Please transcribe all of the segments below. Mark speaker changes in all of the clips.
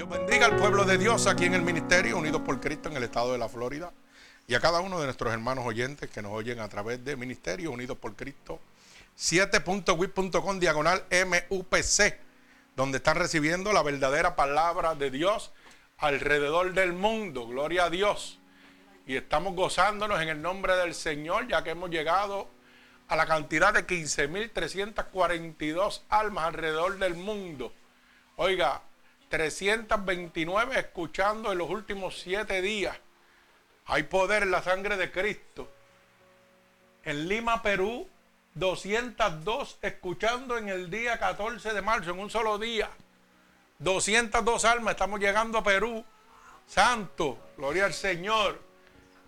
Speaker 1: Dios bendiga al pueblo de Dios aquí en el ministerio, unidos por Cristo en el estado de la Florida. Y a cada uno de nuestros hermanos oyentes que nos oyen a través de Ministerio Unidos por Cristo 7.wit.com diagonal MUPC, donde están recibiendo la verdadera palabra de Dios alrededor del mundo. Gloria a Dios. Y estamos gozándonos en el nombre del Señor, ya que hemos llegado a la cantidad de 15.342 almas alrededor del mundo. Oiga, 329 escuchando en los últimos siete días. Hay poder en la sangre de Cristo. En Lima, Perú, 202 escuchando en el día 14 de marzo, en un solo día. 202 almas, estamos llegando a Perú. Santo, gloria al Señor.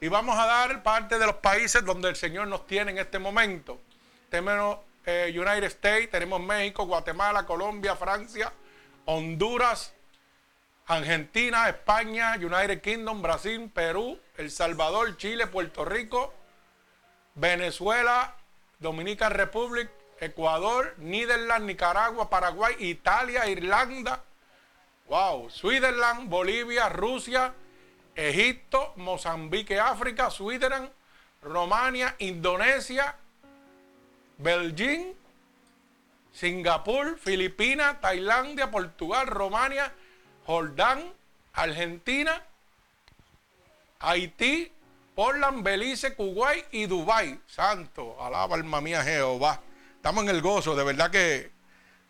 Speaker 1: Y vamos a dar parte de los países donde el Señor nos tiene en este momento. Tenemos eh, United States, tenemos México, Guatemala, Colombia, Francia, Honduras, Argentina, España, United Kingdom, Brasil, Perú, El Salvador, Chile, Puerto Rico, Venezuela, Dominica Republic, Ecuador, Niderland, Nicaragua, Paraguay, Italia, Irlanda, wow, Switzerland, Bolivia, Rusia, Egipto, Mozambique, África, Switzerland, Romania, Indonesia, Belgium, Singapur, Filipinas, Tailandia, Portugal, Romania, Jordán, Argentina, Haití, Portland, Belice, Kuwait y Dubái. Santo, alaba alma mía Jehová. Estamos en el gozo, de verdad que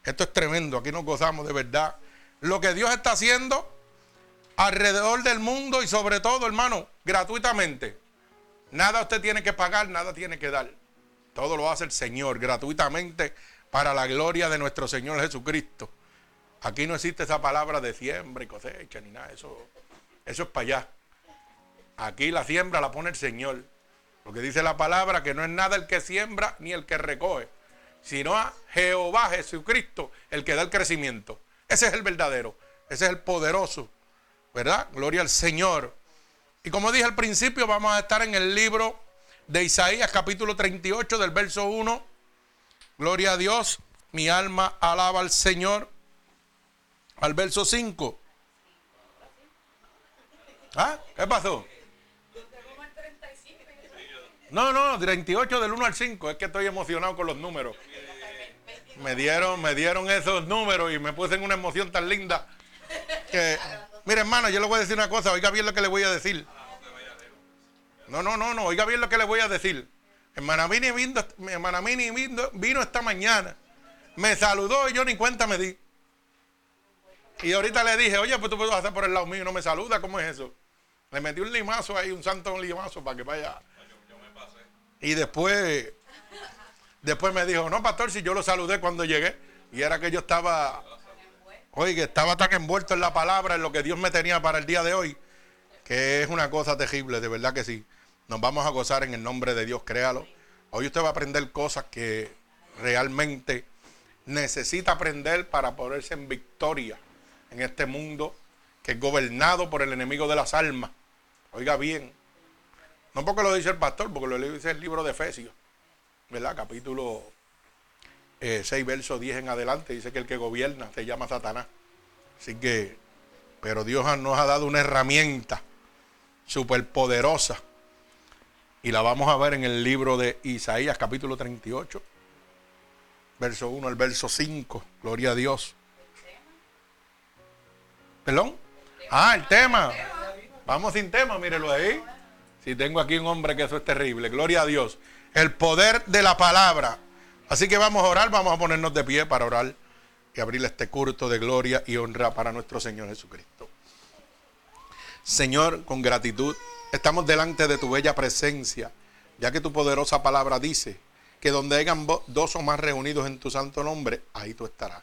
Speaker 1: esto es tremendo. Aquí nos gozamos de verdad. Lo que Dios está haciendo alrededor del mundo y sobre todo, hermano, gratuitamente. Nada usted tiene que pagar, nada tiene que dar. Todo lo hace el Señor gratuitamente para la gloria de nuestro Señor Jesucristo. Aquí no existe esa palabra de siembra y cosecha ni nada. Eso, eso es para allá. Aquí la siembra la pone el Señor. Lo que dice la palabra, que no es nada el que siembra ni el que recoge, sino a Jehová Jesucristo el que da el crecimiento. Ese es el verdadero, ese es el poderoso, ¿verdad? Gloria al Señor. Y como dije al principio, vamos a estar en el libro de Isaías capítulo 38 del verso 1. Gloria a Dios, mi alma alaba al Señor. Al verso 5. ¿Ah? ¿Qué pasó? No, no, 38 del 1 al 5. Es que estoy emocionado con los números. Me dieron, me dieron esos números y me puse en una emoción tan linda. Que, mire, hermano, yo le voy a decir una cosa. Oiga bien lo que le voy a decir. No, no, no, no. Oiga bien lo que le voy a decir. Hermana Mini vino, hermana vino esta mañana. Me saludó y yo ni cuenta me di. Y ahorita le dije, oye, pues tú puedes hacer por el lado mío, no me saluda, ¿cómo es eso? Le metí un limazo ahí, un santo limazo para que vaya. Y después, después me dijo, no, pastor, si yo lo saludé cuando llegué. Y era que yo estaba, oye, estaba tan envuelto en la palabra, en lo que Dios me tenía para el día de hoy, que es una cosa terrible, de verdad que sí. Nos vamos a gozar en el nombre de Dios, créalo. Hoy usted va a aprender cosas que realmente necesita aprender para ponerse en victoria en este mundo que es gobernado por el enemigo de las almas. Oiga bien, no porque lo dice el pastor, porque lo dice el libro de Efesios, ¿verdad? Capítulo 6, eh, verso 10 en adelante, dice que el que gobierna se llama Satanás. Así que, pero Dios nos ha dado una herramienta superpoderosa y la vamos a ver en el libro de Isaías, capítulo 38, verso 1 al verso 5. Gloria a Dios. ¿Perdón? Ah, el tema. Vamos sin tema, mírelo ahí. Si tengo aquí un hombre que eso es terrible. Gloria a Dios. El poder de la palabra. Así que vamos a orar, vamos a ponernos de pie para orar y abrir este culto de gloria y honra para nuestro Señor Jesucristo. Señor, con gratitud, estamos delante de tu bella presencia, ya que tu poderosa palabra dice que donde hayan dos o más reunidos en tu santo nombre, ahí tú estarás.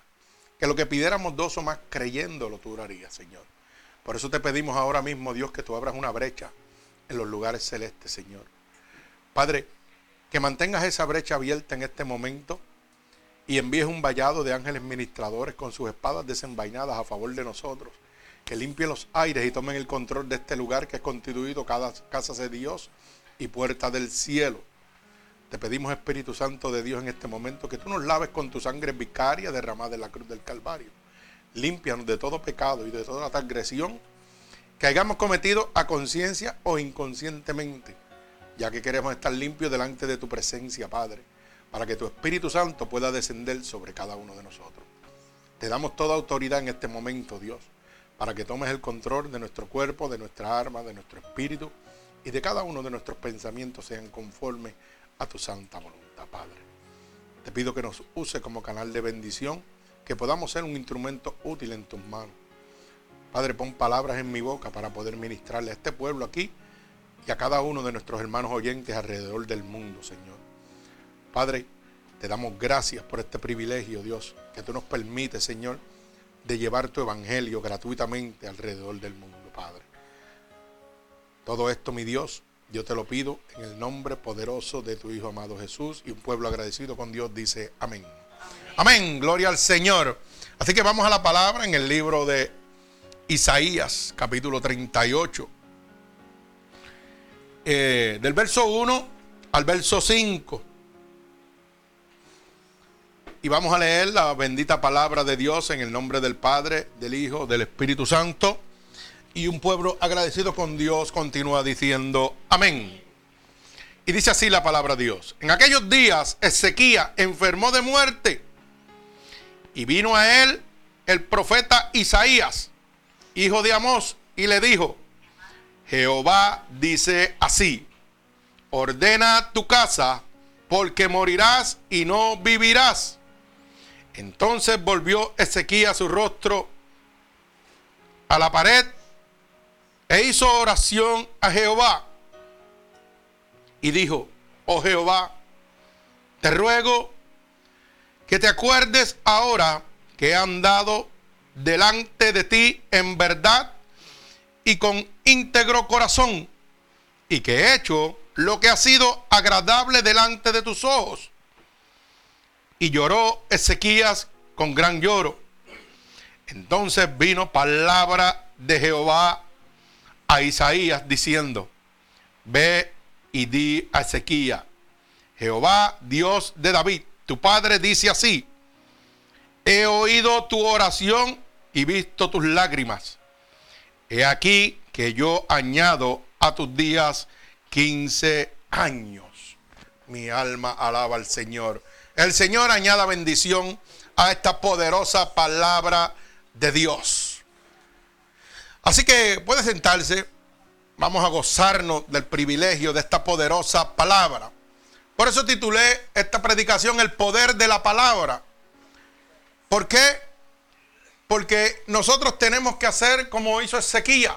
Speaker 1: Que lo que pidiéramos dos o más creyéndolo, tú lo harías, Señor. Por eso te pedimos ahora mismo, Dios, que tú abras una brecha en los lugares celestes, Señor. Padre, que mantengas esa brecha abierta en este momento y envíes un vallado de ángeles ministradores con sus espadas desenvainadas a favor de nosotros, que limpien los aires y tomen el control de este lugar que es constituido cada casa de Dios y puerta del cielo. Te pedimos, Espíritu Santo de Dios, en este momento, que tú nos laves con tu sangre vicaria derramada en la cruz del Calvario. límpianos de todo pecado y de toda transgresión que hayamos cometido a conciencia o inconscientemente, ya que queremos estar limpios delante de tu presencia, Padre, para que tu Espíritu Santo pueda descender sobre cada uno de nosotros. Te damos toda autoridad en este momento, Dios, para que tomes el control de nuestro cuerpo, de nuestra arma, de nuestro espíritu y de cada uno de nuestros pensamientos sean conformes a tu santa voluntad, Padre. Te pido que nos use como canal de bendición, que podamos ser un instrumento útil en tus manos Padre, pon palabras en mi boca para poder ministrarle a este pueblo aquí y a cada uno de nuestros hermanos oyentes alrededor del mundo, Señor. Padre, te damos gracias por este privilegio, Dios, que tú nos permites, Señor, de llevar tu evangelio gratuitamente alrededor del mundo, Padre. Todo esto, mi Dios, yo te lo pido en el nombre poderoso de tu Hijo amado Jesús y un pueblo agradecido con Dios dice amén. Amén, gloria al Señor. Así que vamos a la palabra en el libro de Isaías capítulo 38. Eh, del verso 1 al verso 5. Y vamos a leer la bendita palabra de Dios en el nombre del Padre, del Hijo, del Espíritu Santo. Y un pueblo agradecido con Dios continúa diciendo amén. Y dice así la palabra de Dios. En aquellos días Ezequía enfermó de muerte y vino a él el profeta Isaías hijo de Amós, y le dijo, Jehová dice así, ordena tu casa, porque morirás y no vivirás. Entonces volvió Ezequiel su rostro a la pared e hizo oración a Jehová y dijo, oh Jehová, te ruego que te acuerdes ahora que he andado delante de ti en verdad y con íntegro corazón, y que he hecho lo que ha sido agradable delante de tus ojos. Y lloró Ezequías con gran lloro. Entonces vino palabra de Jehová a Isaías diciendo, ve y di a Ezequías, Jehová Dios de David, tu padre dice así, he oído tu oración y visto tus lágrimas. He aquí que yo añado a tus días 15 años. Mi alma alaba al Señor. El Señor añada bendición a esta poderosa palabra de Dios. Así que puede sentarse. Vamos a gozarnos del privilegio de esta poderosa palabra. Por eso titulé esta predicación El poder de la palabra. ¿Por qué? Porque nosotros tenemos que hacer como hizo Ezequiel,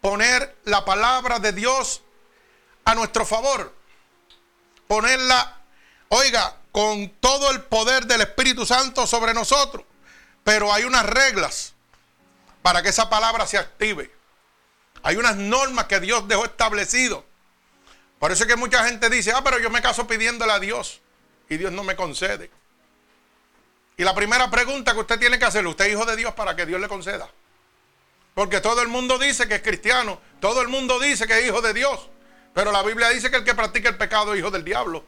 Speaker 1: poner la palabra de Dios a nuestro favor. Ponerla, oiga, con todo el poder del Espíritu Santo sobre nosotros. Pero hay unas reglas para que esa palabra se active. Hay unas normas que Dios dejó establecido. Por eso es que mucha gente dice, ah, pero yo me caso pidiéndole a Dios y Dios no me concede. Y la primera pregunta que usted tiene que hacer, ¿usted es hijo de Dios para que Dios le conceda? Porque todo el mundo dice que es cristiano, todo el mundo dice que es hijo de Dios, pero la Biblia dice que el que practica el pecado es hijo del diablo.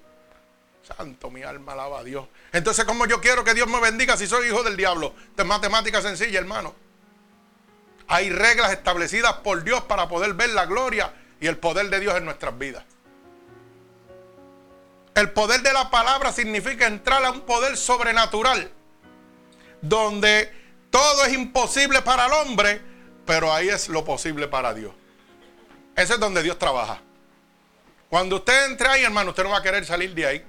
Speaker 1: Santo, mi alma alaba a Dios. Entonces, ¿cómo yo quiero que Dios me bendiga si soy hijo del diablo? Es matemática sencilla, hermano. Hay reglas establecidas por Dios para poder ver la gloria y el poder de Dios en nuestras vidas. El poder de la palabra significa entrar a un poder sobrenatural donde todo es imposible para el hombre, pero ahí es lo posible para Dios. Ese es donde Dios trabaja. Cuando usted entre ahí, hermano, usted no va a querer salir de ahí.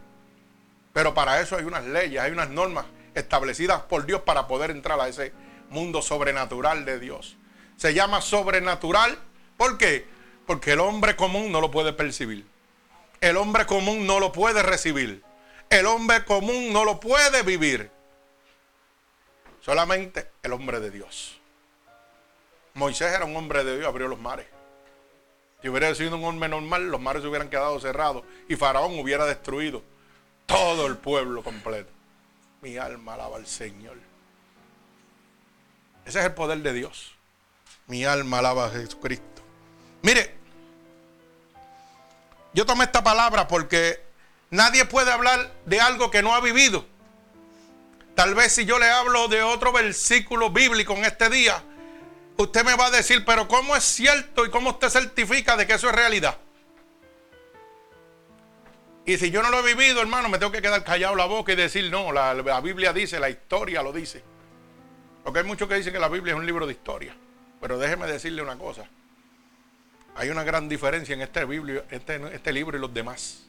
Speaker 1: Pero para eso hay unas leyes, hay unas normas establecidas por Dios para poder entrar a ese mundo sobrenatural de Dios. Se llama sobrenatural. ¿Por qué? Porque el hombre común no lo puede percibir. El hombre común no lo puede recibir. El hombre común no lo puede vivir. Solamente el hombre de Dios. Moisés era un hombre de Dios, abrió los mares. Si hubiera sido un hombre normal, los mares se hubieran quedado cerrados y Faraón hubiera destruido todo el pueblo completo. Mi alma alaba al Señor. Ese es el poder de Dios. Mi alma alaba a Jesucristo. Mire, yo tomé esta palabra porque nadie puede hablar de algo que no ha vivido. Tal vez si yo le hablo de otro versículo bíblico en este día, usted me va a decir, pero ¿cómo es cierto y cómo usted certifica de que eso es realidad? Y si yo no lo he vivido, hermano, me tengo que quedar callado la boca y decir, no, la, Biblia dice, la historia lo dice. Porque hay muchos que dicen que la Biblia es un libro de historia. Pero déjeme decirle una cosa. Hay una gran diferencia en este, este, este libro y los demás.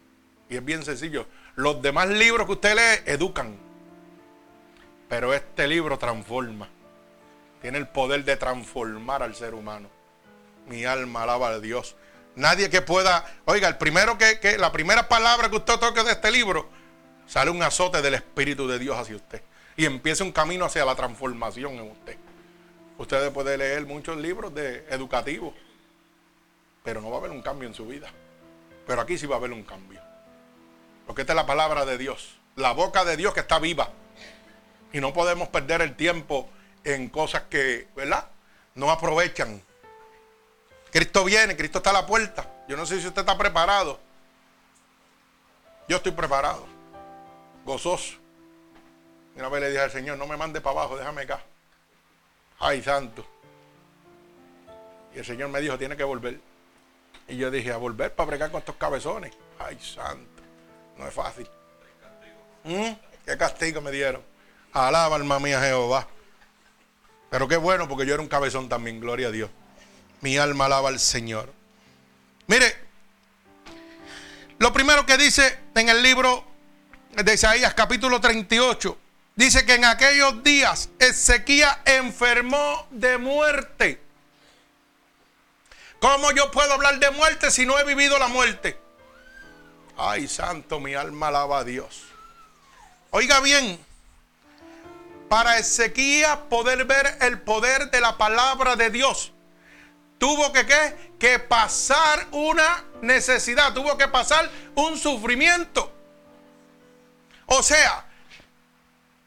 Speaker 1: Y es bien sencillo. Los demás libros que usted lee educan. Pero este libro transforma. Tiene el poder de transformar al ser humano. Mi alma alaba a Dios. Nadie que pueda, oiga, el primero que, la primera palabra que usted toque de este libro, sale un azote del Espíritu de Dios hacia usted. Y empieza un camino hacia la transformación en usted. Usted puede leer muchos libros de educativos, pero no va a haber un cambio en su vida. Pero aquí sí va a haber un cambio. Porque esta es la palabra de Dios, la boca de Dios que está viva. Y no podemos perder el tiempo en cosas que, ¿verdad? No aprovechan Cristo viene, Cristo está a la puerta. Yo no sé si usted está preparado. Yo estoy preparado, gozoso. Una vez le dije al Señor, no me mande para abajo, déjame acá. Ay, santo. Y el Señor me dijo, tiene que volver. Y yo dije, a volver para bregar con estos cabezones. Ay, santo. No es fácil. ¿Mm? Qué castigo me dieron. Alaba alma mía Jehová. Pero qué bueno porque yo era un cabezón también, gloria a Dios. Mi alma alaba al Señor. Mire, lo primero que dice en el libro de Isaías capítulo 38, dice que en aquellos días Ezequiel enfermó de muerte. ¿Cómo yo puedo hablar de muerte si no he vivido la muerte? Ay, santo, mi alma alaba a Dios. Oiga bien, para Ezequiel poder ver el poder de la palabra de Dios, tuvo que, ¿qué? que pasar una necesidad, tuvo que pasar un sufrimiento. O sea,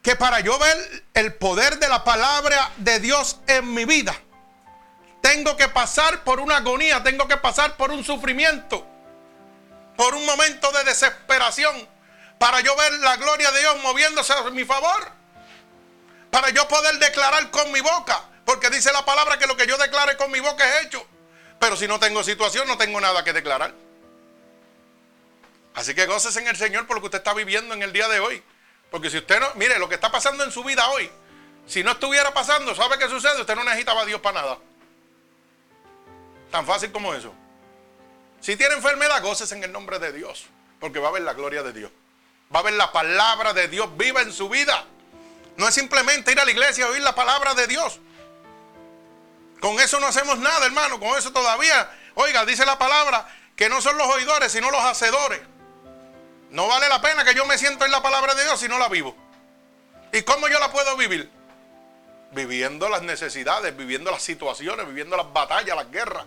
Speaker 1: que para yo ver el poder de la palabra de Dios en mi vida, tengo que pasar por una agonía, tengo que pasar por un sufrimiento, por un momento de desesperación, para yo ver la gloria de Dios moviéndose a mi favor, para yo poder declarar con mi boca porque dice la palabra que lo que yo declare con mi boca es hecho. Pero si no tengo situación, no tengo nada que declarar. Así que goces en el Señor por lo que usted está viviendo en el día de hoy. Porque si usted no, mire, lo que está pasando en su vida hoy, si no estuviera pasando, ¿sabe qué sucede? Usted no necesitaba a Dios para nada. Tan fácil como eso. Si tiene enfermedad, goces en el nombre de Dios. Porque va a ver la gloria de Dios. Va a ver la palabra de Dios viva en su vida. No es simplemente ir a la iglesia a oír la palabra de Dios. Con eso no hacemos nada, hermano. Con eso todavía, oiga, dice la palabra que no son los oidores, sino los hacedores. No vale la pena que yo me siento en la palabra de Dios si no la vivo. ¿Y cómo yo la puedo vivir? Viviendo las necesidades, viviendo las situaciones, viviendo las batallas, las guerras.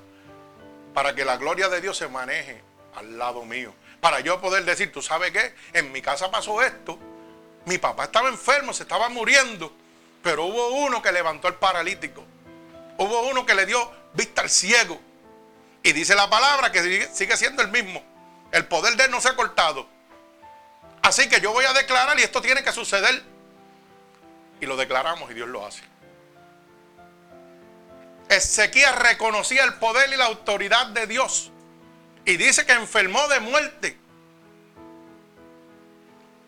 Speaker 1: Para que la gloria de Dios se maneje al lado mío. Para yo poder decir, ¿tú sabes qué? En mi casa pasó esto. Mi papá estaba enfermo, se estaba muriendo. Pero hubo uno que levantó al paralítico. Hubo uno que le dio vista al ciego. Y dice la palabra que sigue siendo el mismo. El poder de él no se ha cortado. Así que yo voy a declarar y esto tiene que suceder. Y lo declaramos y Dios lo hace. Ezequiel reconocía el poder y la autoridad de Dios. Y dice que enfermó de muerte.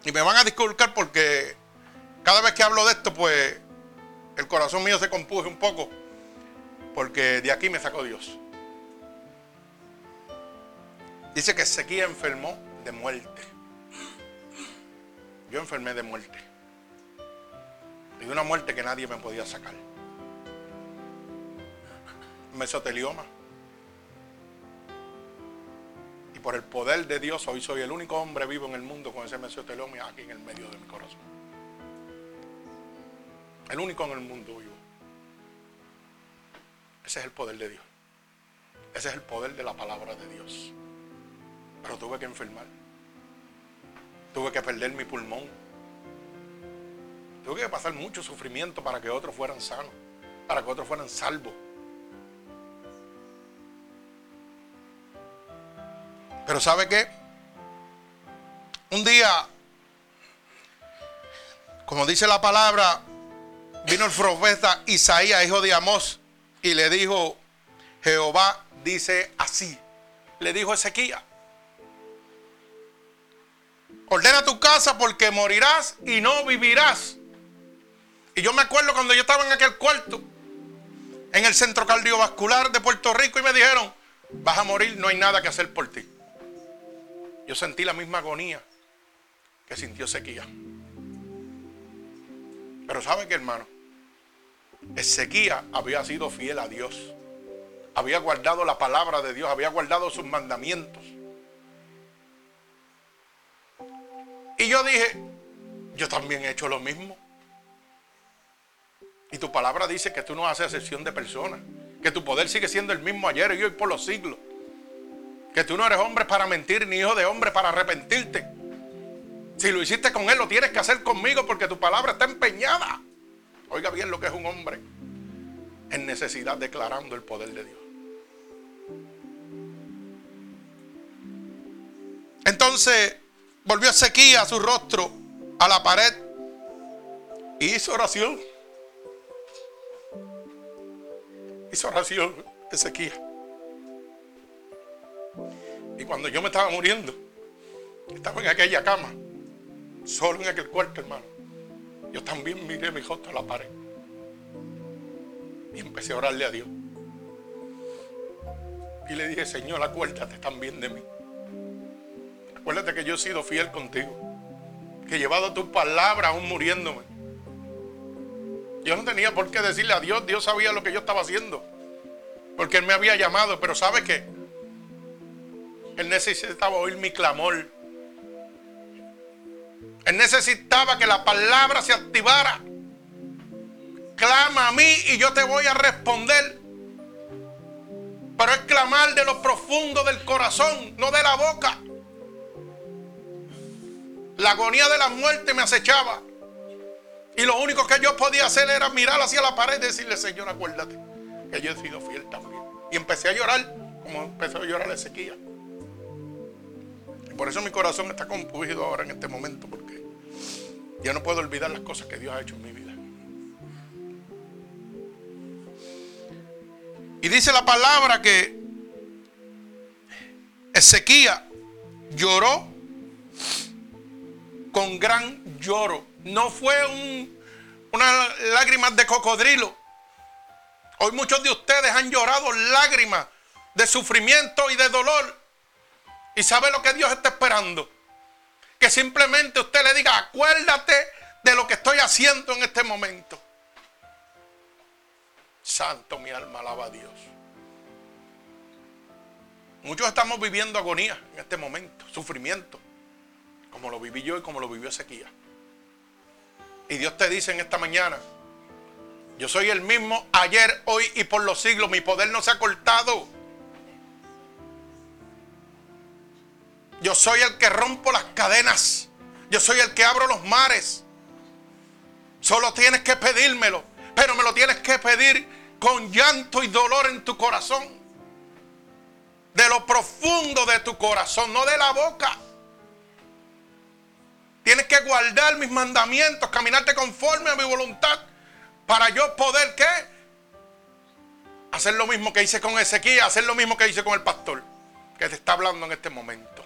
Speaker 1: Y me van a disculpar porque cada vez que hablo de esto, pues el corazón mío se compuje un poco. Porque de aquí me sacó Dios. Dice que Ezequiel enfermó de muerte. Yo enfermé de muerte. Y una muerte que nadie me podía sacar. Mesotelioma. Y por el poder de Dios hoy soy el único hombre vivo en el mundo con ese mesotelioma aquí en el medio de mi corazón. El único en el mundo vivo. Ese es el poder de Dios. Ese es el poder de la palabra de Dios. Pero tuve que enfermar. Tuve que perder mi pulmón. Tuve que pasar mucho sufrimiento para que otros fueran sanos, para que otros fueran salvos. Pero ¿sabe qué? Un día, Como dice la palabra, vino el profeta Isaías, hijo de Amós, y le dijo, Jehová dice así. Le dijo Ezequiel, ordena tu casa porque morirás y no vivirás. Y yo me acuerdo cuando yo estaba en aquel cuarto, en el centro cardiovascular de Puerto Rico, y me dijeron, vas a morir, no hay nada que hacer por ti. Yo sentí la misma agonía que sintió Ezequiel. Pero ¿sabe qué, hermano? Ezequiel había sido fiel a Dios. Había guardado la palabra de Dios, había guardado sus mandamientos. Y yo dije, yo también he hecho lo mismo. Y tu palabra dice que tú no haces excepción de personas, que tu poder sigue siendo el mismo ayer y hoy por los siglos. Que tú no eres hombre para mentir ni hijo de hombre para arrepentirte. Si lo hiciste con él, lo tienes que hacer conmigo porque tu palabra está empeñada. Oiga bien lo que es un hombre en necesidad declarando el poder de Dios. Entonces volvió a su rostro a la pared y hizo oración. Hizo oración Ezequiel. Y cuando yo me estaba muriendo, estaba en aquella cama, solo en aquel cuarto, hermano. Yo también miré mi rostro a la pared. Y empecé a orarle a Dios. Y le dije, Señor, acuérdate también de mí. Acuérdate que yo he sido fiel contigo. Que he llevado tu palabra aún muriéndome. Yo no tenía por qué decirle a Dios, Dios sabía lo que yo estaba haciendo. Porque Él me había llamado, pero ¿sabe qué? Él necesitaba oír mi clamor. Él necesitaba que la palabra se activara. Clama a mí y yo te voy a responder. Pero es clamar de lo profundo del corazón, no de la boca. La agonía de la muerte me acechaba. Y lo único que yo podía hacer era mirar hacia la pared y decirle, Señor, acuérdate que yo he sido fiel también. Y empecé a llorar como empezó a llorar Ezequiel. Por eso mi corazón está compugido ahora en este momento, porque yo no puedo olvidar las cosas que Dios ha hecho en mi vida. Y dice la palabra que Ezequiel lloró con gran lloro. No fue un, una lágrima de cocodrilo. Hoy muchos de ustedes han llorado lágrimas de sufrimiento y de dolor. Y sabe lo que Dios está esperando. Que simplemente usted le diga, acuérdate de lo que estoy haciendo en este momento. Santo, mi alma alaba a Dios. Muchos estamos viviendo agonía en este momento, sufrimiento como lo viví yo y como lo vivió Ezequiel. Y Dios te dice en esta mañana, yo soy el mismo ayer, hoy y por los siglos, mi poder no se ha cortado. Yo soy el que rompo las cadenas. Yo soy el que abro los mares. Solo tienes que pedírmelo. Pero me lo tienes que pedir con llanto y dolor en tu corazón. De lo profundo de tu corazón, no de la boca. Tienes que guardar mis mandamientos, caminarte conforme a mi voluntad para yo poder qué? Hacer lo mismo que hice con Ezequiel, hacer lo mismo que hice con el pastor que te está hablando en este momento.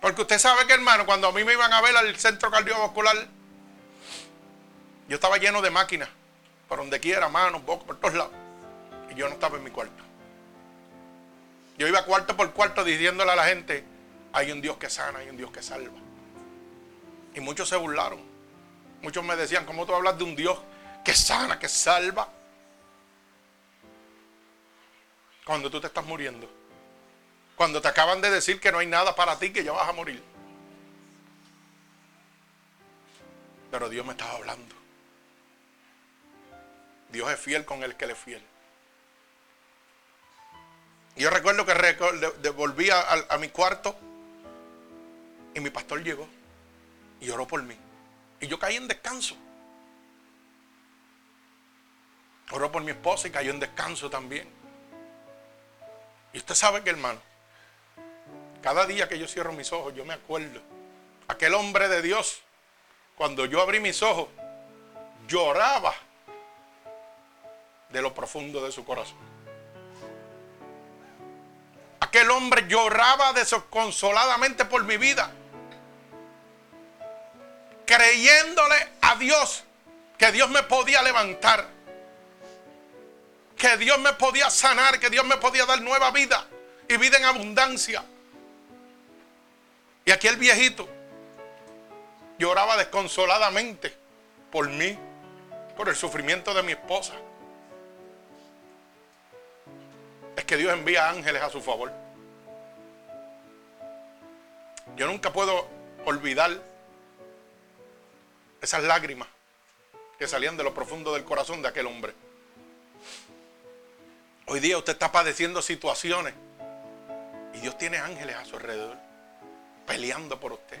Speaker 1: Porque usted sabe que hermano, cuando a mí me iban a ver al centro cardiovascular, yo estaba lleno de máquinas, por donde quiera, manos, bocas, por todos lados. Y yo no estaba en mi cuarto. Yo iba cuarto por cuarto diciéndole a la gente, hay un Dios que sana, hay un Dios que salva. Y muchos se burlaron. Muchos me decían, ¿cómo tú hablas de un Dios que sana, que salva? Cuando tú te estás muriendo. Cuando te acaban de decir que no hay nada para ti, que ya vas a morir. Pero Dios me estaba hablando. Dios es fiel con el que le es fiel. Yo recuerdo que volví a mi cuarto y mi pastor llegó y oró por mí. Y yo caí en descanso. Oró por mi esposa y cayó en descanso también. Y usted sabe que, hermano, cada día que yo cierro mis ojos, yo me acuerdo Aquel hombre de Dios, cuando yo abrí mis ojos, lloraba de lo profundo de su corazón. Aquel hombre lloraba desconsoladamente por mi vida, creyéndole a Dios que Dios me podía levantar, que Dios me podía sanar, que Dios me podía dar nueva vida y vida en abundancia. Y aquel viejito lloraba desconsoladamente por mí, por el sufrimiento de mi esposa. Es que Dios envía ángeles a su favor. Yo nunca puedo olvidar esas lágrimas que salían de lo profundo del corazón de aquel hombre. Hoy día usted está padeciendo situaciones y Dios tiene ángeles a su alrededor peleando por usted,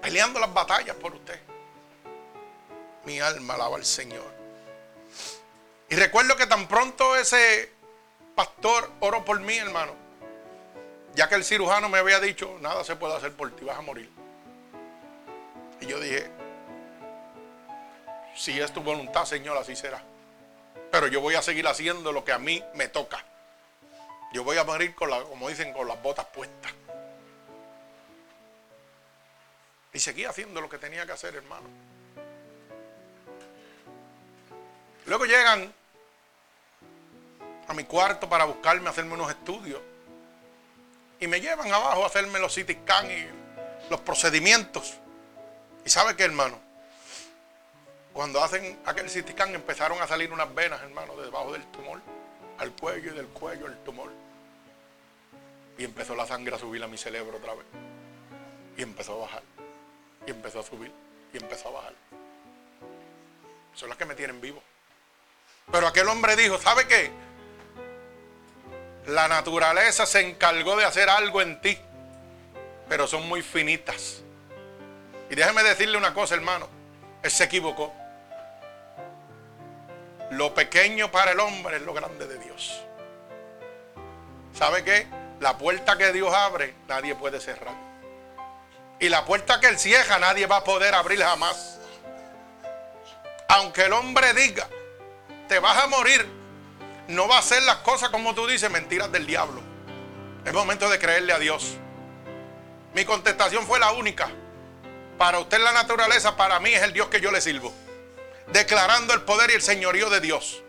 Speaker 1: peleando las batallas por usted. Mi alma alaba al Señor. Y recuerdo que tan pronto ese pastor oró por mí, hermano, ya que el cirujano me había dicho, nada se puede hacer por ti, vas a morir. Y yo dije, si es tu voluntad, Señor, así será. Pero yo voy a seguir haciendo lo que a mí me toca. Yo voy a morir con la, como dicen, con las botas puestas. Y seguí haciendo lo que tenía que hacer, hermano. Luego llegan a mi cuarto para buscarme, hacerme unos estudios. Y me llevan abajo a hacerme los CT scan y los procedimientos. ¿Y sabe qué, hermano? Cuando hacen aquel CT scan empezaron a salir unas venas, hermano, debajo del tumor. Al cuello y del cuello el tumor. Y empezó la sangre a subir a mi cerebro otra vez. Y empezó a bajar. Y empezó a subir. Y empezó a bajar. Son las que me tienen vivo. Pero aquel hombre dijo, ¿sabe qué? La naturaleza se encargó de hacer algo en ti. Pero son muy finitas. Y déjeme decirle una cosa, hermano. Él se equivocó. Lo pequeño para el hombre es lo grande de Dios. ¿Sabe qué? La puerta que Dios abre, nadie puede cerrar. Y la puerta que Él cierra, nadie va a poder abrir jamás. Aunque el hombre diga, te vas a morir, no va a hacer las cosas como tú dices, mentiras del diablo. Es momento de creerle a Dios. Mi contestación fue la única. Para usted la naturaleza, para mí es el Dios que yo le sirvo. Declarando el poder y el señorío de Dios.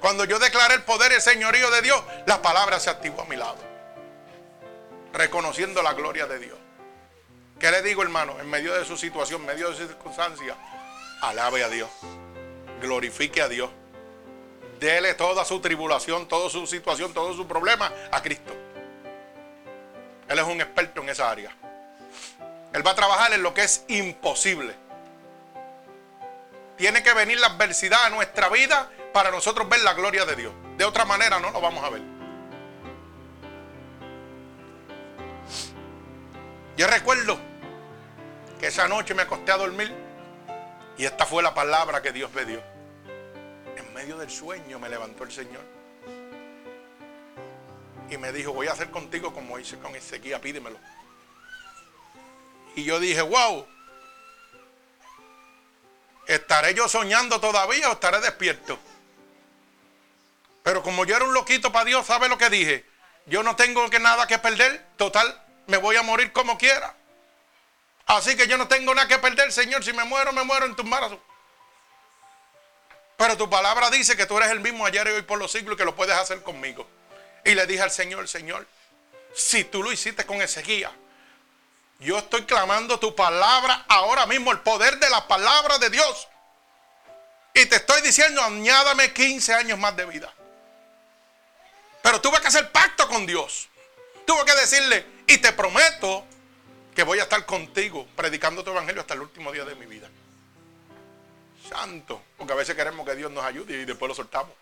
Speaker 1: Cuando yo declaré el poder y el señorío de Dios, la palabra se activó a mi lado. Reconociendo la gloria de Dios. ¿Qué le digo, hermano? En medio de su situación, en medio de su circunstancia, alabe a Dios. Glorifique a Dios. Dele toda su tribulación, toda su situación, todo su problema a Cristo. Él es un experto en esa área. Él va a trabajar en lo que es imposible. Tiene que venir la adversidad a nuestra vida para nosotros ver la gloria de Dios. De otra manera no lo vamos a ver. Yo recuerdo que esa noche me acosté a dormir y esta fue la palabra que Dios me dio. En medio del sueño me levantó el Señor y me dijo, voy a hacer contigo como hice con Ezequiel, pídemelo. Y yo dije, wow, ¿estaré yo soñando todavía o estaré despierto? Pero como yo era un loquito para Dios, ¿sabe lo que dije? Yo no tengo que nada que perder. Total, me voy a morir como quiera. Así que yo no tengo nada que perder, Señor. Si me muero, me muero en tus manos. Pero tu palabra dice que tú eres el mismo ayer y hoy por los siglos y que lo puedes hacer conmigo. Y le dije al Señor, Señor, si tú lo hiciste con guía, yo estoy clamando tu palabra ahora mismo, el poder de la palabra de Dios. Y te estoy diciendo, añádame 15 años más de vida. Pero tuve que hacer pacto con Dios. Tuve que decirle, y te prometo que voy a estar contigo predicando tu evangelio hasta el último día de mi vida. Santo. Porque a veces queremos que Dios nos ayude y después lo soltamos.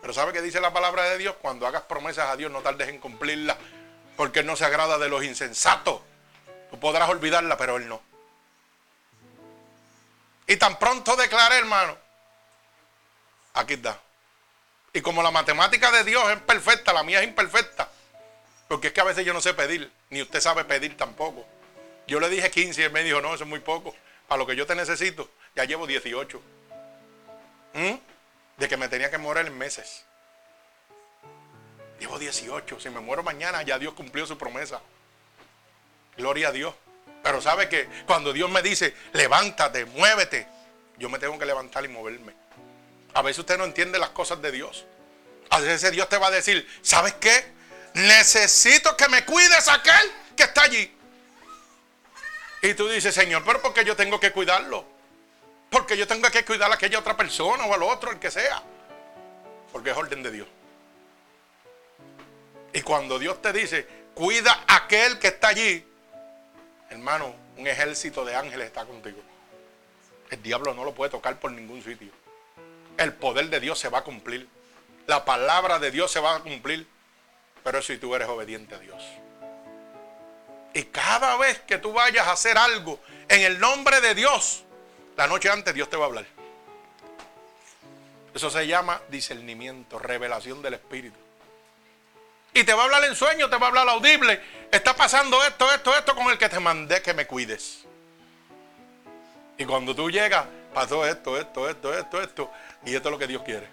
Speaker 1: Pero ¿sabe qué dice la palabra de Dios? Cuando hagas promesas a Dios no tardes en cumplirlas. Porque Él no se agrada de los insensatos. Tú podrás olvidarla, pero Él no. Y tan pronto declaré, hermano. Aquí está. Y como la matemática de Dios es perfecta, la mía es imperfecta. Porque es que a veces yo no sé pedir. Ni usted sabe pedir tampoco. Yo le dije 15 y él me dijo, no, eso es muy poco. Para lo que yo te necesito, ya llevo 18. ¿Mm? De que me tenía que morir en meses. Llevo 18. Si me muero mañana, ya Dios cumplió su promesa. Gloria a Dios. Pero sabe que cuando Dios me dice, levántate, muévete, yo me tengo que levantar y moverme. A veces usted no entiende las cosas de Dios. A veces Dios te va a decir, ¿sabes qué? Necesito que me cuides aquel que está allí. Y tú dices, Señor, pero ¿por qué yo tengo que cuidarlo? Porque yo tengo que cuidar a aquella otra persona o al otro, el que sea. Porque es orden de Dios. Y cuando Dios te dice, cuida a aquel que está allí, hermano, un ejército de ángeles está contigo. El diablo no lo puede tocar por ningún sitio. El poder de Dios se va a cumplir. La palabra de Dios se va a cumplir. Pero si tú eres obediente a Dios. Y cada vez que tú vayas a hacer algo en el nombre de Dios, la noche antes Dios te va a hablar. Eso se llama discernimiento, revelación del Espíritu. Y te va a hablar en sueño, te va a hablar audible. Está pasando esto, esto, esto con el que te mandé que me cuides. Y cuando tú llegas, pasó esto, esto, esto, esto, esto. Y esto es lo que Dios quiere.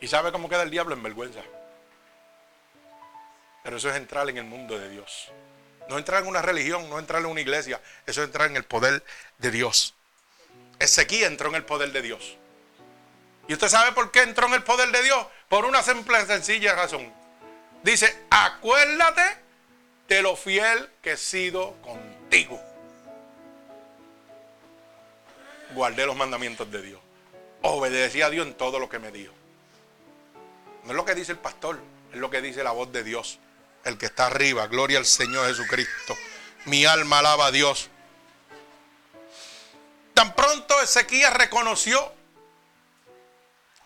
Speaker 1: ¿Y sabe cómo queda el diablo en vergüenza? Pero eso es entrar en el mundo de Dios. No entrar en una religión, no entrar en una iglesia. Eso es entrar en el poder de Dios. Ezequiel entró en el poder de Dios. ¿Y usted sabe por qué entró en el poder de Dios? Por una simple y sencilla razón. Dice, acuérdate de lo fiel que he sido contigo. Guardé los mandamientos de Dios. Obedecí a Dios en todo lo que me dijo. No es lo que dice el pastor, es lo que dice la voz de Dios. El que está arriba, gloria al Señor Jesucristo. Mi alma alaba a Dios. Tan pronto Ezequiel reconoció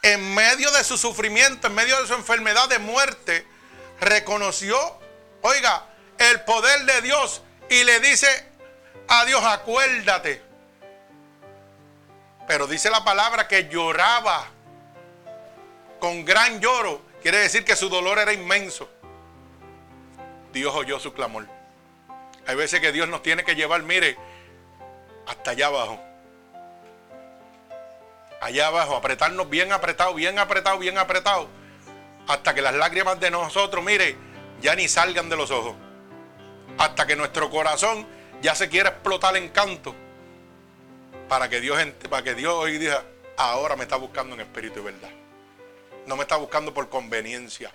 Speaker 1: en medio de su sufrimiento, en medio de su enfermedad de muerte, reconoció, oiga, el poder de Dios y le dice a Dios, acuérdate. Pero dice la palabra que lloraba con gran lloro. Quiere decir que su dolor era inmenso. Dios oyó su clamor. Hay veces que Dios nos tiene que llevar, mire, hasta allá abajo allá abajo, apretarnos bien apretado, bien apretado, bien apretado, hasta que las lágrimas de nosotros, mire, ya ni salgan de los ojos, hasta que nuestro corazón ya se quiera explotar en canto, para que Dios, para que Dios hoy diga, ahora me está buscando en espíritu y verdad. No me está buscando por conveniencia,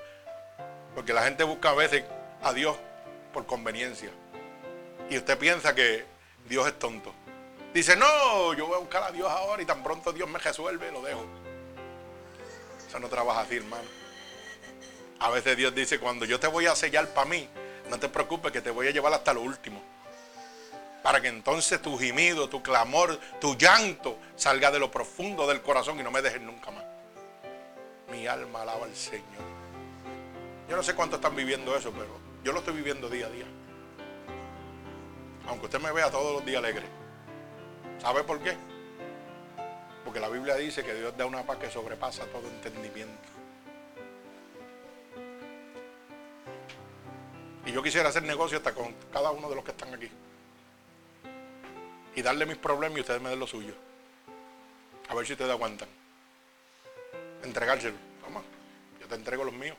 Speaker 1: porque la gente busca a veces a Dios por conveniencia. Y usted piensa que Dios es tonto. Dice, no, yo voy a buscar a Dios ahora y tan pronto Dios me resuelve, lo dejo. Eso no trabaja así, hermano. A veces Dios dice, cuando yo te voy a sellar para mí, no te preocupes que te voy a llevar hasta lo último. Para que entonces tu gemido, tu clamor, tu llanto salga de lo profundo del corazón y no me dejes nunca más. Mi alma alaba al Señor. Yo no sé cuánto están viviendo eso, pero yo lo estoy viviendo día a día. Aunque usted me vea todos los días alegre. ¿Sabe por qué? Porque la Biblia dice que Dios da una paz que sobrepasa todo entendimiento. Y yo quisiera hacer negocio hasta con cada uno de los que están aquí. Y darle mis problemas y ustedes me den lo suyo. A ver si ustedes aguantan. Entregárselo. Toma, yo te entrego los míos.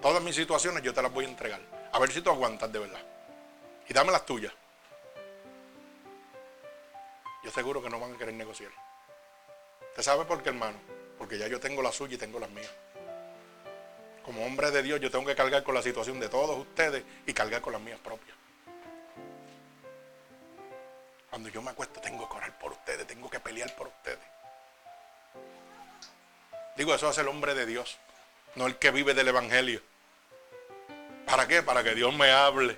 Speaker 1: Todas mis situaciones yo te las voy a entregar. A ver si tú aguantas de verdad. Y dame las tuyas yo seguro que no van a querer negociar. ¿Usted sabe por qué, hermano? Porque ya yo tengo la suya y tengo las mías. Como hombre de Dios, yo tengo que cargar con la situación de todos ustedes y cargar con las mías propias. Cuando yo me acuesto, tengo que orar por ustedes, tengo que pelear por ustedes. Digo, eso hace el hombre de Dios, no el que vive del Evangelio. ¿Para qué? Para que Dios me hable.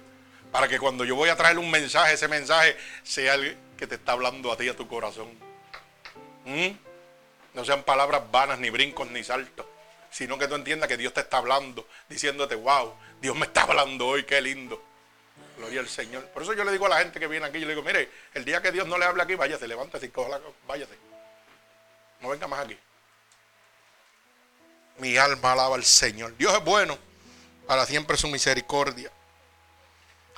Speaker 1: Para que cuando yo voy a traer un mensaje, ese mensaje sea el, que te está hablando a ti, a tu corazón. ¿Mm? No sean palabras vanas, ni brincos, ni saltos, sino que tú entiendas que Dios te está hablando, diciéndote, wow, Dios me está hablando hoy, qué lindo. Gloria al Señor. Por eso yo le digo a la gente que viene aquí, yo le digo, mire, el día que Dios no le hable aquí, váyase, levántese y coja la váyase. No venga más aquí. Mi alma alaba al Señor. Dios es bueno. para siempre su misericordia.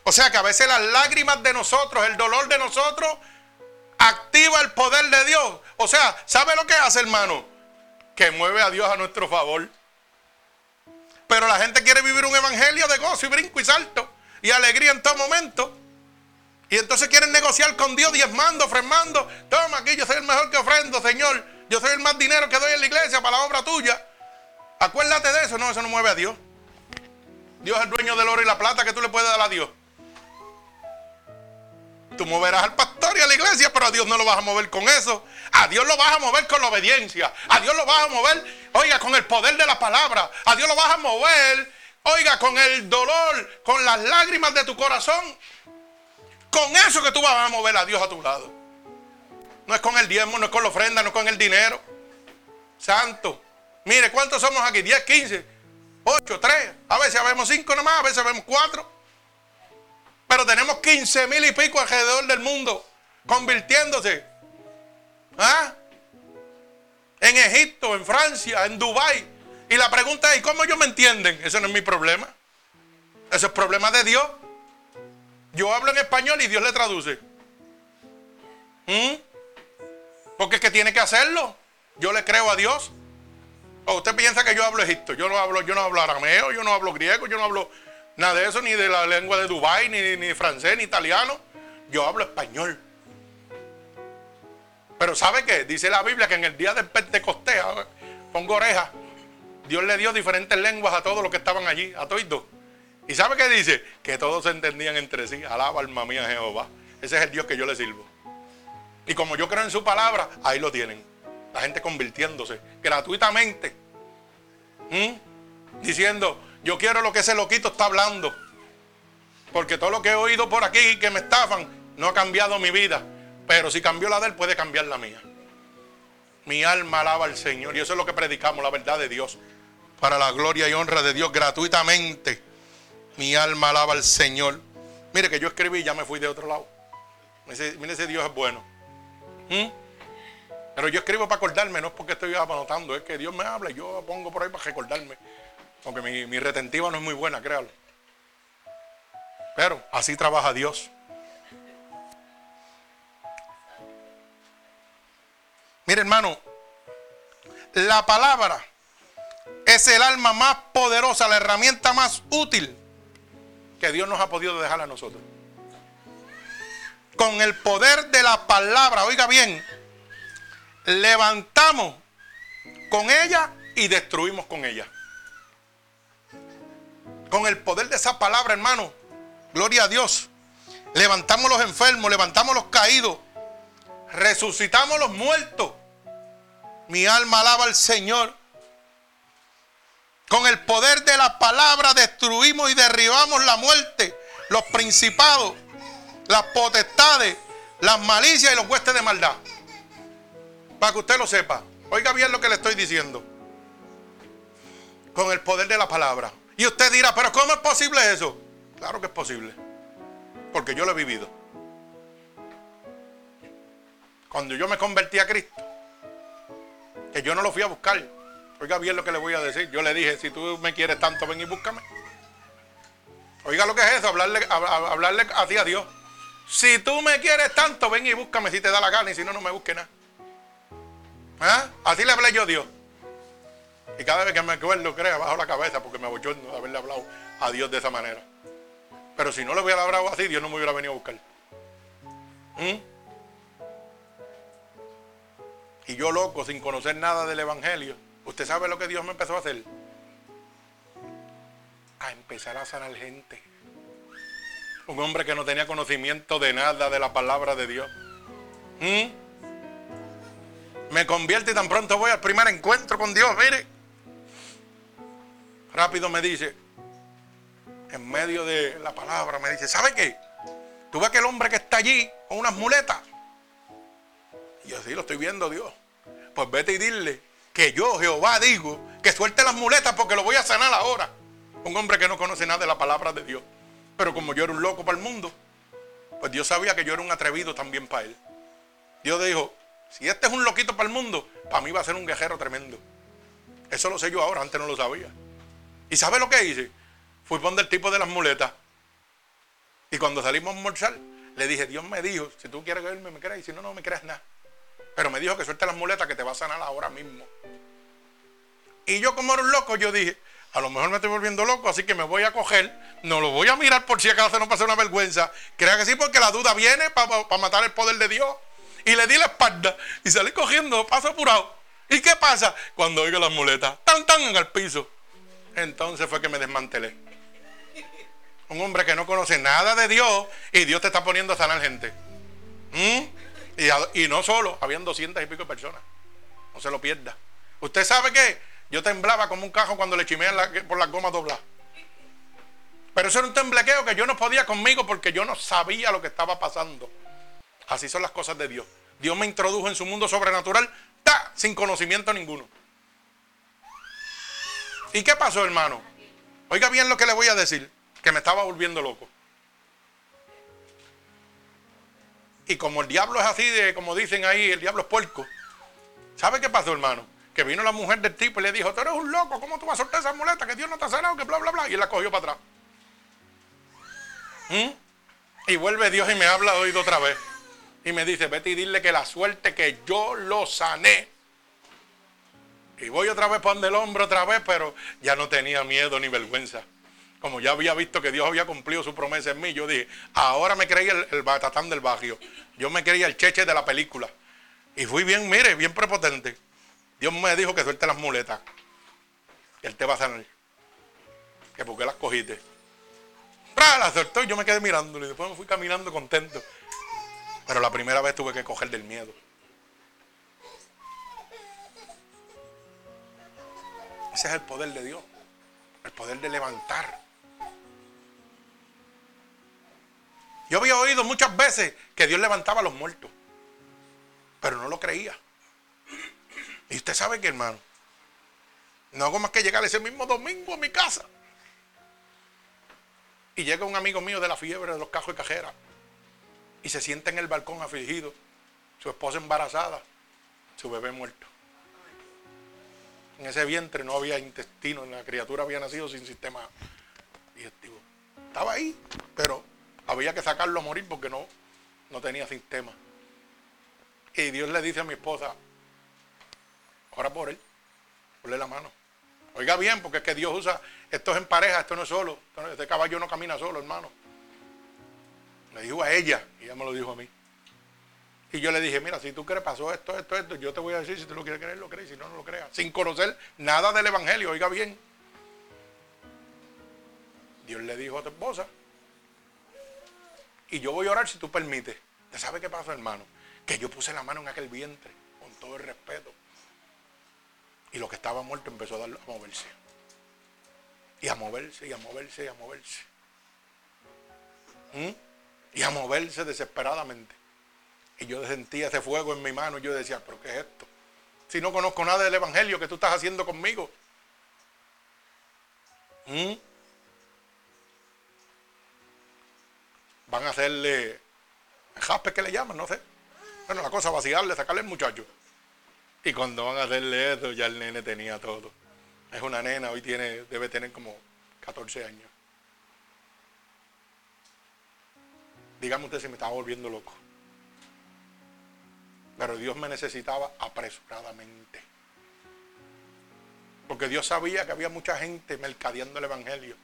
Speaker 1: O sea que a veces las lágrimas de nosotros, el dolor de nosotros, activa el poder de Dios. O sea, ¿sabe lo que hace, hermano? Que mueve a Dios a nuestro favor. Pero la gente quiere vivir un evangelio de gozo y brinco y salto y alegría en todo momento. Y entonces quieren negociar con Dios diezmando, fremando. Toma aquí, yo soy el mejor que ofrendo, Señor. Yo soy el más dinero que doy en la iglesia para la obra tuya. Acuérdate de eso. No, eso no mueve a Dios. Dios es el dueño del oro y la plata que tú le puedes dar a Dios. Tú moverás al pastor y a la iglesia, pero a Dios no lo vas a mover con eso. A Dios lo vas a mover con la obediencia. A Dios lo vas a mover, oiga, con el poder de la palabra. A Dios lo vas a mover, oiga, con el dolor, con las lágrimas de tu corazón. Con eso que tú vas a mover a Dios a tu lado. No es con el diezmo, no es con la ofrenda, no es con el dinero. Santo. Mire, ¿cuántos somos aquí? 10, 15, 8, 3. A veces vemos 5 nomás, a veces vemos 4. Pero tenemos 15 mil y pico alrededor del mundo convirtiéndose. ¿Ah? En Egipto, en Francia, en Dubái. Y la pregunta es, ¿cómo ellos me entienden? Ese no es mi problema. Ese es problema de Dios. Yo hablo en español y Dios le traduce. ¿Mm? Porque es que tiene que hacerlo. Yo le creo a Dios. O usted piensa que yo hablo egipto. Yo no hablo, yo no hablo arameo, yo no hablo griego, yo no hablo Nada de eso, ni de la lengua de Dubái, ni, francés, ni italiano. Yo hablo español. Pero ¿sabe qué? Dice la Biblia que en el día del Pentecostés, pongo oreja, Dios le dio diferentes lenguas a todos los que estaban allí, a todos. ¿Y sabe qué dice? Que todos se entendían entre sí. Alaba alma mía Jehová. Ese es el Dios que yo le sirvo. Y como yo creo en su palabra, ahí lo tienen. La gente convirtiéndose gratuitamente. ¿Mm? Diciendo, yo quiero lo que ese loquito está hablando. Porque todo lo que he oído por aquí que me estafan no ha cambiado mi vida. Pero si cambió la de él, puede cambiar la mía. Mi alma alaba al Señor. Y eso es lo que predicamos, la verdad de Dios. Para la gloria y honra de Dios gratuitamente. Mi alma alaba al Señor. Mire que yo escribí y ya me fui de otro lado. Mire, ese Dios es bueno. ¿Mm? Pero yo escribo para acordarme, no es porque estoy anotando, es que Dios me habla y yo pongo por ahí para recordarme. Porque mi, retentiva no es muy buena, créalo. Pero así trabaja Dios. Mire hermano, la palabra es el alma más poderosa, la herramienta más útil que Dios nos ha podido dejar a nosotros. Con el poder de la palabra, oiga bien, levantamos con ella y destruimos con ella con el poder de esa palabra, hermano. Gloria a Dios. Levantamos los enfermos, levantamos los caídos, resucitamos los muertos. Mi alma alaba al Señor. Con el poder de la palabra destruimos y derribamos la muerte, los principados, las potestades, las malicias y los huestes de maldad. Para que usted lo sepa. Oiga bien lo que le estoy diciendo. Con el poder de la palabra. Y usted dirá, pero ¿cómo es posible eso? Claro que es posible. Porque yo lo he vivido. Cuando yo me convertí a Cristo, que yo no lo fui a buscar. Oiga bien lo que le voy a decir. Yo le dije, si tú me quieres tanto, ven y búscame. Oiga lo que es eso, hablarle, a ti a Dios. Si tú me quieres tanto, ven y búscame si te da la gana y si no, no me busque nada. ¿Ah? Así le hablé yo a Dios. Y cada vez que me acuerdo, crea, bajo la cabeza porque me abochorno de haberle hablado a Dios de esa manera. Pero si no le hubiera hablado así, Dios no me hubiera venido a buscar. ¿Mm? Y yo loco, sin conocer nada del Evangelio, ¿usted sabe lo que Dios me empezó a hacer? A empezar a sanar gente. Un hombre que no tenía conocimiento de nada de la palabra de Dios. ¿Mm? Me convierte y tan pronto voy al primer encuentro con Dios, mire rápido me dice, en medio de la palabra, me dice, ¿sabe qué? Tú ves aquel hombre que está allí con unas muletas. Y yo sí, lo estoy viendo, Dios. Pues vete y dile que yo, Jehová, digo que suelte las muletas porque lo voy a sanar ahora. Un hombre que no conoce nada de la palabra de Dios. Pero como yo era un loco para el mundo, pues Dios sabía que yo era un atrevido también para él. Dios dijo, si este es un loquito para el mundo, para mí va a ser un guerrero tremendo. Eso lo sé yo ahora, antes no lo sabía. ¿Y sabe lo que hice? fui poner el tipo de las muletas. Y cuando salimos a almorzar, le dije, Dios me dijo, si tú quieres verme, me crees, y si no, no me crees nada. Pero me dijo que suelte las muletas que te va a sanar ahora mismo. Y yo como era un loco, yo dije, a lo mejor me estoy volviendo loco, así que me voy a coger, no lo voy a mirar por si acaso no pasa una vergüenza. Crea que sí, porque la duda viene para matar el poder de Dios. Y le di la espalda y salí cogiendo, paso apurado. ¿Y qué pasa? Cuando oigo las muletas, tan tan en el piso. Entonces fue que me desmantelé. Un hombre que no conoce nada de Dios y Dios te está poniendo a sanar gente. ¿Mm? Y, no solo, habían doscientas y pico personas. No se lo pierda. ¿Usted sabe qué? Yo temblaba como un cajo cuando le chimean por las gomas dobladas. Pero eso era un temblequeo que yo no podía conmigo porque yo no sabía lo que estaba pasando. Así son las cosas de Dios. Dios me introdujo en su mundo sobrenatural, ¡ta! sin conocimiento ninguno. ¿Y qué pasó, hermano? Oiga bien lo que le voy a decir que me estaba volviendo loco. Y como el diablo es así, de, como dicen ahí, el diablo es puerco. ¿Sabe qué pasó, hermano? Que vino la mujer del tipo y le dijo, tú eres un loco, ¿cómo tú vas a soltar esa muleta? Que Dios no te ha sanado, que bla, bla, bla. Y la cogió para atrás. ¿Mm? Y vuelve Dios y me habla oído otra vez. Y me dice, vete y dile que la suerte que yo lo sané. Y voy otra vez para el hombro otra vez, pero ya no tenía miedo ni vergüenza como ya había visto que Dios había cumplido su promesa en mí, yo dije, ahora me creía el, batatán del barrio. Yo me creía el cheche de la película. Y fui bien, mire, bien prepotente. Dios me dijo que suelte las muletas. Él te va a sanar. Que porque las cogiste. ¡Pra! La soltó y yo me quedé mirándolo. Y después me fui caminando contento. Pero la primera vez tuve que coger del miedo. Ese es el poder de Dios. El poder de levantar. Yo había oído muchas veces que Dios levantaba a los muertos, pero no lo creía. Y usted sabe que, hermano, no hago más que llegar ese mismo domingo a mi casa. Y llega un amigo mío de la fiebre de los cajos y cajeras y se sienta en el balcón afligido, su esposa embarazada, su bebé muerto. En ese vientre no había intestino, la criatura había nacido sin sistema digestivo. Estaba ahí, pero había que sacarlo a morir porque no, no tenía sistema. Y Dios le dice a mi esposa, ora por él, ponle la mano. Oiga bien, porque es que Dios usa, esto es en pareja, esto no es solo. Este caballo no camina solo, hermano. Me dijo a ella y ella me lo dijo a mí. Y yo le dije, mira, si tú crees pasó esto, esto, esto, yo te voy a decir, si tú lo quieres creer, lo crees, si no, no lo creas. Sin conocer nada del Evangelio, oiga bien. Dios le dijo a tu esposa, y yo voy a orar si tú permites. ¿Te sabe qué pasó, hermano? Que yo puse la mano en aquel vientre, con todo el respeto. Y lo que estaba muerto empezó a, a moverse. Y a moverse, y a moverse, y a moverse. ¿Mm? Y a moverse desesperadamente. Y yo sentía ese fuego en mi mano y yo decía, pero ¿qué es esto? Si no conozco nada del Evangelio que tú estás haciendo conmigo. ¿Mm? van a hacerle jaspe que le llaman, no sé. Bueno, la cosa vaciarle, sacarle el muchacho. Y cuando van a hacerle eso, ya el nene tenía todo. Es una nena, hoy tiene, debe tener como 14 años. Dígame usted si me estaba volviendo loco. Pero Dios me necesitaba apresuradamente. Porque Dios sabía que había mucha gente mercadeando el Evangelio.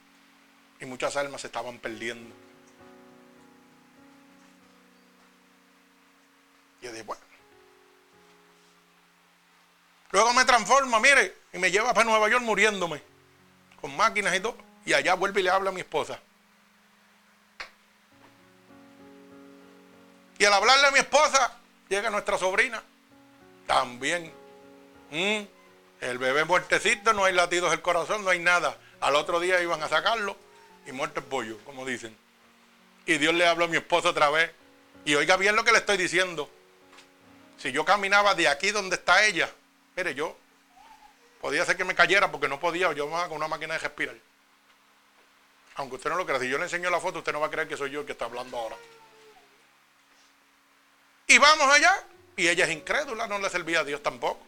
Speaker 1: Y muchas almas se estaban perdiendo. yo dije, bueno. Luego me transforma, mire, y me lleva para Nueva York muriéndome. Con máquinas y todo. Y allá vuelve y le habla a mi esposa. Y al hablarle a mi esposa, llega nuestra sobrina. También. Mm, el bebé muertecito, no hay latidos del corazón, no hay nada. Al otro día iban a sacarlo y muerto el pollo, como dicen. Y Dios le habla a mi esposa otra vez. Y oiga bien lo que le estoy diciendo. Si yo caminaba de aquí donde está ella, mire, yo podía ser que me cayera porque no podía, yo me con una máquina de respirar. Aunque usted no lo crea, si yo le enseño la foto, usted no va a creer que soy yo el que está hablando ahora. Y vamos allá, y ella es incrédula, no le servía a Dios tampoco.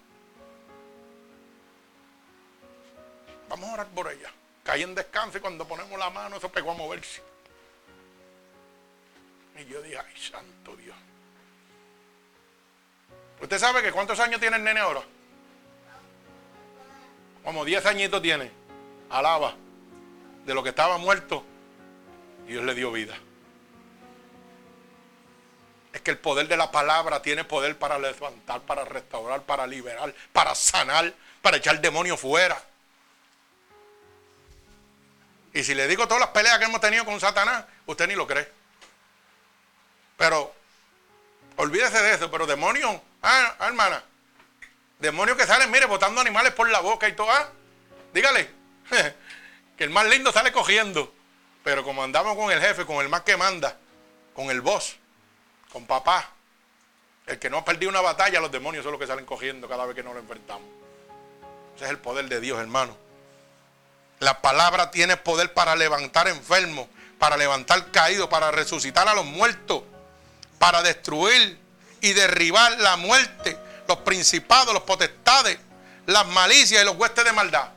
Speaker 1: Vamos a orar por ella. caí en descanso y cuando ponemos la mano eso pegó a moverse. Y yo dije, ay, santo Dios. ¿Usted sabe que cuántos años tiene el nene ahora? Como 10 añitos tiene. Alaba. De lo que estaba muerto, Dios le dio vida. Es que el poder de la palabra tiene poder para levantar, para restaurar, para liberar, para sanar, para echar demonio fuera. Y si le digo todas las peleas que hemos tenido con Satanás, usted ni lo cree. Pero olvídese de eso, pero demonios, ah, hermana, demonios que salen, mire, botando animales por la boca y todo, ah, dígale, que el más lindo sale cogiendo. Pero como andamos con el jefe, con el más que manda, con el boss, con papá, el que no ha perdido una batalla, los demonios son los que salen cogiendo cada vez que nos lo enfrentamos. Ese es el poder de Dios, hermano. La palabra tiene poder para levantar enfermos, para levantar caídos, para resucitar a los muertos para destruir y derribar la muerte, los principados, los potestades, las malicias y los huestes de maldad.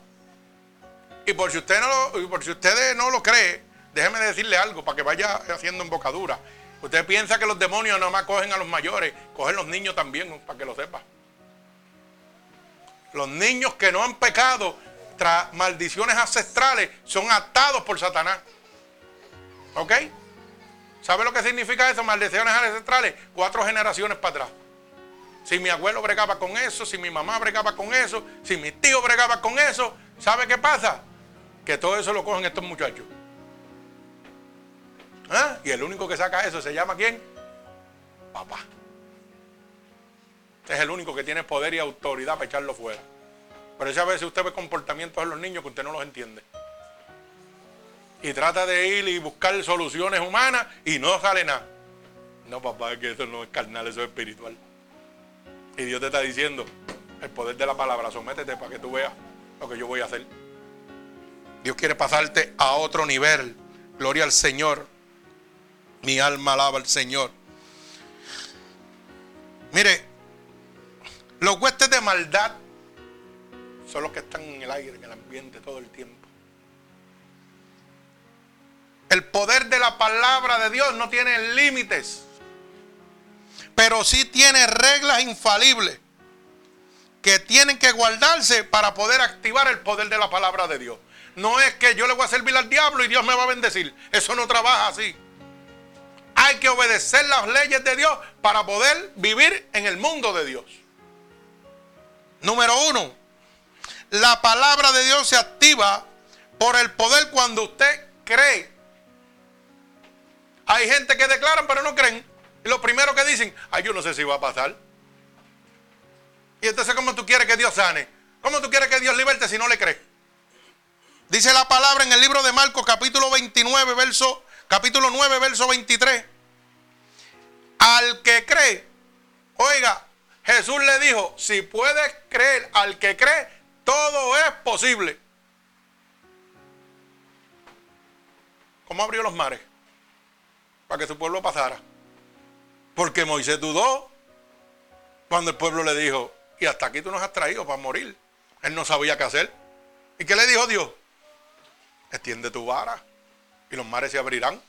Speaker 1: Y por si usted no lo, por si usted no lo cree, déjeme decirle algo para que vaya haciendo embocadura. Usted piensa que los demonios no más cogen a los mayores, cogen los niños también, para que lo sepa. Los niños que no han pecado tras maldiciones ancestrales son atados por Satanás. ¿Ok? ¿Sabe lo que significa eso? Maldiciones ancestrales. Cuatro generaciones para atrás. Si mi abuelo bregaba con eso, si mi mamá bregaba con eso, si mi tío bregaba con eso, ¿sabe qué pasa? Que todo eso lo cogen estos muchachos. ¿Ah? Y el único que saca eso se llama quién? Papá. Este es el único que tiene poder y autoridad para echarlo fuera. Pero esa vez usted ve comportamientos en los niños que usted no los entiende y trata de ir y buscar soluciones humanas y no sale nada. No, papá, es que eso no es carnal, eso es espiritual. Y Dios te está diciendo, el poder de la palabra, sométete para que tú veas lo que yo voy a hacer. Dios quiere pasarte a otro nivel. Gloria al Señor. Mi alma alaba al Señor. Mire, los huestes de maldad son los que están en el aire, en el ambiente todo el tiempo. El poder de la palabra de Dios no tiene límites, pero sí tiene reglas infalibles que tienen que guardarse para poder activar el poder de la palabra de Dios. No es que yo le voy a servir al diablo y Dios me va a bendecir. Eso no trabaja así. Hay que obedecer las leyes de Dios para poder vivir en el mundo de Dios. Número uno, la palabra de Dios se activa por el poder cuando usted cree hay gente que declaran pero no creen. Y lo primero que dicen, ay, yo no sé si va a pasar. Y entonces, ¿cómo tú quieres que Dios sane? ¿Cómo tú quieres que Dios liberte si no le crees? Dice la palabra en el libro de Marcos, capítulo 29, verso, capítulo 9, verso 23. Al que cree, oiga, Jesús le dijo, si puedes creer al que cree, todo es posible. ¿Cómo abrió los mares? para que su pueblo pasara. Porque Moisés dudó cuando el pueblo le dijo, y hasta aquí tú nos has traído para morir. Él no sabía qué hacer. ¿Y qué le dijo Dios? Extiende tu vara y los mares se abrirán.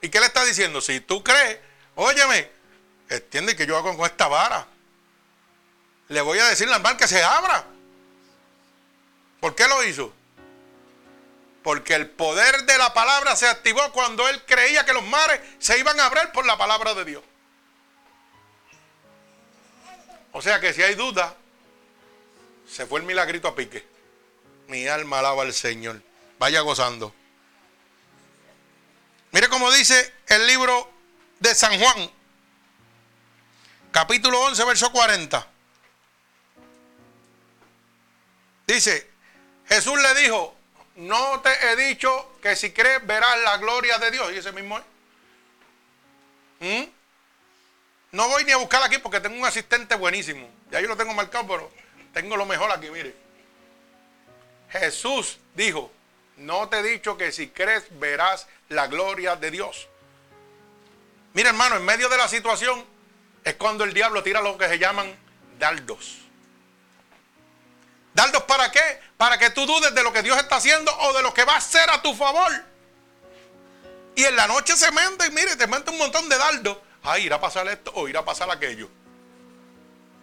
Speaker 1: ¿Y qué le está diciendo? Si tú crees, óyeme, extiende que yo hago con esta vara. Le voy a decir al mar que se abra. ¿Por qué lo hizo? Porque el poder de la palabra se activó cuando él creía que los mares se iban a abrir por la palabra de Dios. O sea que si hay duda, se fue el milagrito a pique. Mi alma alaba al Señor. Vaya gozando. Mire cómo dice el libro de San Juan, capítulo 11, verso 40. Dice, Jesús le dijo, no te he dicho que si crees verás la gloria de Dios. Y ese mismo es. ¿Mm? No voy ni a buscar aquí porque tengo un asistente buenísimo. Ya yo lo tengo marcado, pero tengo lo mejor aquí, mire. Jesús dijo, no te he dicho que si crees verás la gloria de Dios. Mira hermano, en medio de la situación es cuando el diablo tira lo que se llaman dardos. ¿Dardos para qué? Para que tú dudes de lo que Dios está haciendo o de lo que va a hacer a tu favor. Y en la noche se mente y mire, te mente un montón de dardos. Ay, irá a pasar esto o irá a pasar aquello.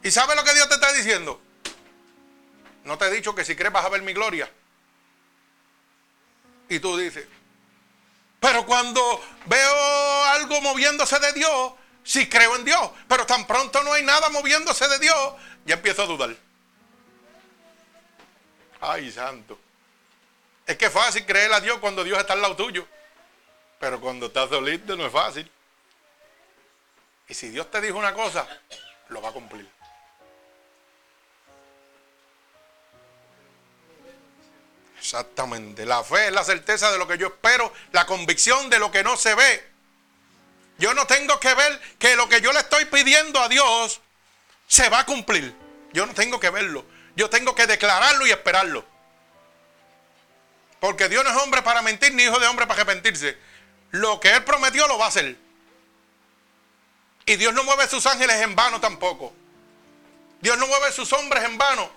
Speaker 1: ¿Y sabe lo que Dios te está diciendo? No te he dicho que si crees vas a ver mi gloria. Y tú dices, pero cuando veo algo moviéndose de Dios, sí creo en Dios. Pero tan pronto no hay nada moviéndose de Dios, ya empiezo a dudar. Ay, santo. Es que es fácil creer a Dios cuando Dios está al lado tuyo. Pero cuando estás solito no es fácil. Y si Dios te dijo una cosa, lo va a cumplir. Exactamente. La fe es la certeza de lo que yo espero, la convicción de lo que no se ve. Yo no tengo que ver que lo que yo le estoy pidiendo a Dios se va a cumplir. Yo no tengo que verlo. Yo tengo que declararlo y esperarlo. Porque Dios no es hombre para mentir, ni hijo de hombre para arrepentirse. Lo que Él prometió lo va a hacer. Y Dios no mueve sus ángeles en vano tampoco. Dios no mueve sus hombres en vano.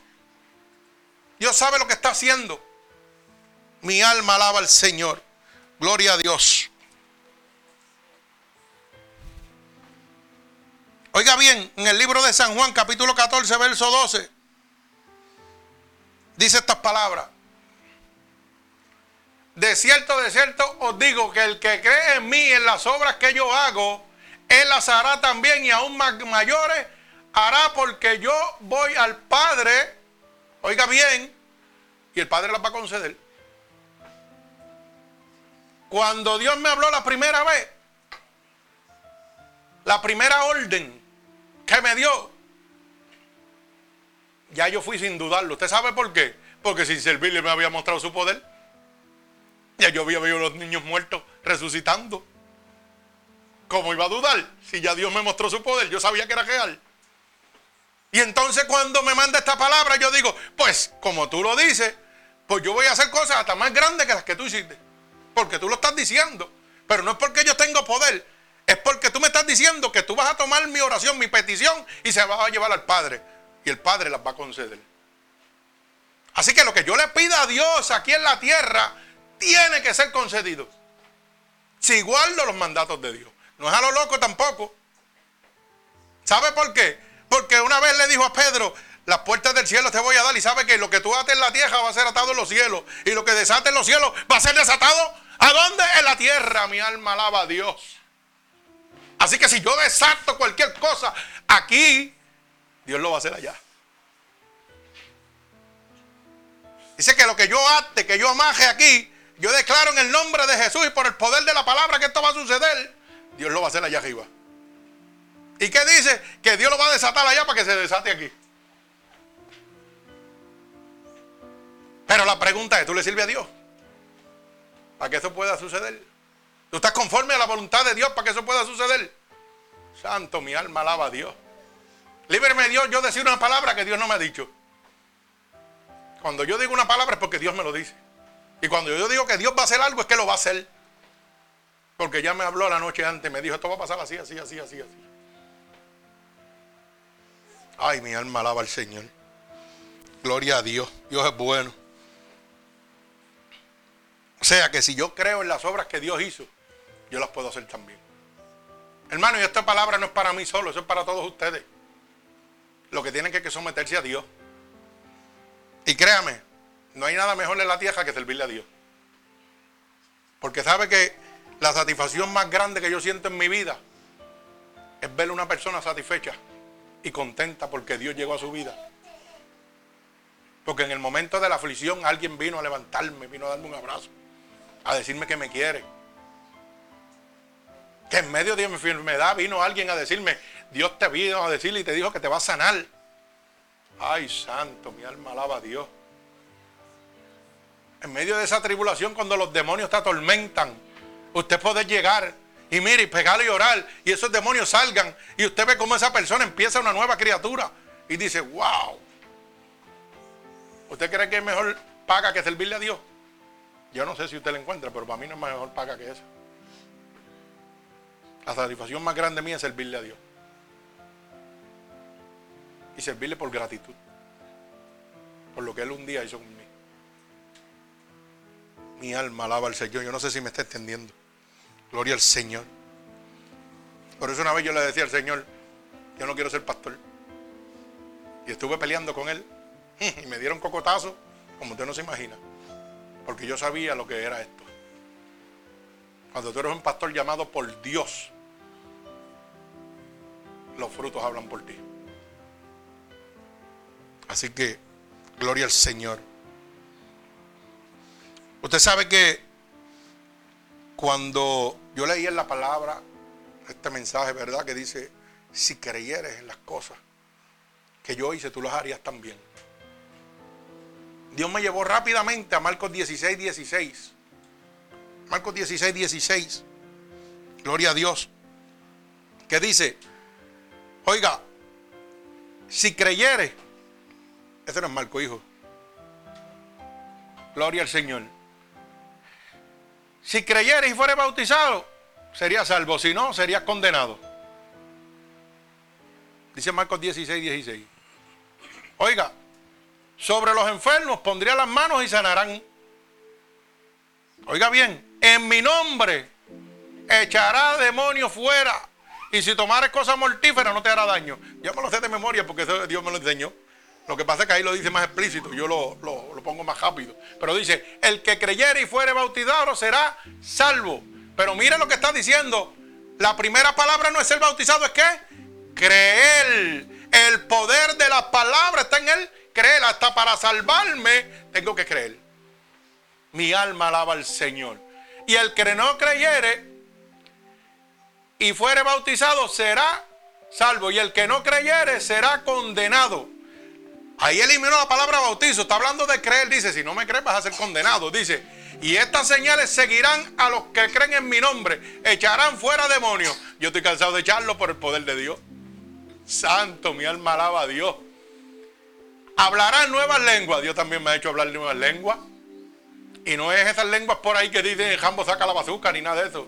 Speaker 1: Dios sabe lo que está haciendo. Mi alma alaba al Señor. Gloria a Dios. Oiga bien, en el libro de San Juan, capítulo 14, verso 12, dice estas palabras. De cierto, de cierto os digo que el que cree en mí, en las obras que yo hago, él las hará también y aún más mayores hará porque yo voy al Padre, oiga bien, y el Padre las va a conceder. Cuando Dios me habló la primera vez, la primera orden que me dio, ya yo fui sin dudarlo. ¿Usted sabe por qué? Porque sin servirle me había mostrado su poder. Ya yo había visto los niños muertos resucitando. ¿Cómo iba a dudar? Si ya Dios me mostró su poder, yo sabía que era real. Y entonces cuando me manda esta palabra, yo digo, pues como tú lo dices, pues yo voy a hacer cosas hasta más grandes que las que tú hiciste porque tú lo estás diciendo. Pero no es porque yo tengo poder, es porque tú me estás diciendo que tú vas a tomar mi oración, mi petición y se va a llevar al Padre. Y el Padre las va a conceder. Así que lo que yo le pida a Dios aquí en la tierra tiene que ser concedido. Si guardo los mandatos de Dios. No es a lo loco tampoco. ¿Sabe por qué? Porque una vez le dijo a Pedro, las puertas del cielo te voy a dar y sabe que lo que tú ates en la tierra va a ser atado en los cielos y lo que desates en los cielos va a ser desatado ¿a dónde? En la tierra. Mi alma alaba a Dios. Así que si yo desato cualquier cosa aquí, Dios lo va a hacer allá. Dice que lo que yo ate, que yo amaje aquí, yo declaro en el nombre de Jesús y por el poder de la palabra que esto va a suceder, Dios lo va a hacer allá arriba. ¿Y qué dice? Que Dios lo va a desatar allá para que se desate aquí. Pero la pregunta es, ¿tú le sirves a Dios? Para que eso pueda suceder. ¿Tú estás conforme a la voluntad de Dios para que eso pueda suceder? Santo, mi alma alaba a Dios. Líbreme Dios yo decir una palabra que Dios no me ha dicho. Cuando yo digo una palabra es porque Dios me lo dice. Y cuando yo digo que Dios va a hacer algo es que lo va a hacer. Porque ya me habló la noche antes, me dijo, esto va a pasar así, así, así, así, así. Ay, mi alma alaba al Señor. Gloria a Dios. Dios es bueno. O sea que si yo creo en las obras que Dios hizo, yo las puedo hacer también. Hermano, y esta palabra no es para mí solo, eso es para todos ustedes. Lo que tienen que someterse a Dios. Y créame, no hay nada mejor en la tierra que servirle a Dios. Porque sabe que la satisfacción más grande que yo siento en mi vida es ver a una persona satisfecha y contenta porque Dios llegó a su vida. Porque en el momento de la aflicción alguien vino a levantarme, vino a darme un abrazo a decirme que me quiere. Que en medio de mi enfermedad vino alguien a decirme, Dios te vino a decirle y te dijo que te va a sanar. Ay, santo, mi alma alaba a Dios. En medio de esa tribulación, cuando los demonios te atormentan, usted puede llegar y mire, y pegarle y orar, y esos demonios salgan, y usted ve cómo esa persona empieza una nueva criatura, y dice, wow. ¿Usted cree que es mejor paga que servirle a Dios? Yo no sé si usted la encuentra, pero para mí no es mejor paga que esa. La satisfacción más grande mía es servirle a Dios. Y servirle por gratitud. por lo que Él un día hizo conmigo. Mi alma alaba al Señor. Yo no sé si me está entendiendo. Gloria al Señor. Por eso una vez yo le decía al Señor, yo no quiero ser pastor. Y estuve peleando con Él. Y me dieron cocotazo, como usted no se imagina. Porque yo sabía lo que era esto. Cuando tú eres un pastor llamado por Dios, los frutos hablan por ti. Así que, gloria al Señor. Usted sabe que cuando yo leí en la palabra este mensaje, ¿verdad? Que dice, si creyeres en las cosas que yo hice, tú las harías también. Dios me llevó rápidamente a Marcos 16, 16. Marcos 16, 16. Gloria a Dios. Que dice, oiga, si creyeres, este no es Marco, hijo. Gloria al Señor. Si creyeres y fueres bautizado, serías salvo. Si no, serías condenado. Dice Marcos 16, 16. Oiga, sobre los enfermos pondría las manos y sanarán. Oiga bien, en mi nombre echará demonios fuera. Y si tomares cosas mortíferas no te hará daño. Yo me lo sé de memoria porque Dios me lo enseñó. Lo que pasa es que ahí lo dice más explícito, yo lo, lo, pongo más rápido. Pero dice, el que creyere y fuere bautizado será salvo. Pero mire lo que está diciendo. La primera palabra no es ser bautizado, es que creer. El poder de la palabra está en él. Creer. Hasta para salvarme tengo que creer. Mi alma alaba al Señor. Y el que no creyere y fuere bautizado será salvo. Y el que no creyere será condenado. Ahí eliminó la palabra bautizo. Está hablando de creer. Dice, si no me crees vas a ser condenado. Dice, y estas señales seguirán a los que creen en mi nombre. Echarán fuera demonios. Yo estoy cansado de echarlo por el poder de Dios. Santo, mi alma alaba a Dios. Hablarán nuevas lenguas. Dios también me ha hecho hablar nuevas lenguas. Y no es esas lenguas por ahí que dicen Jambo saca la bazooka ni nada de eso.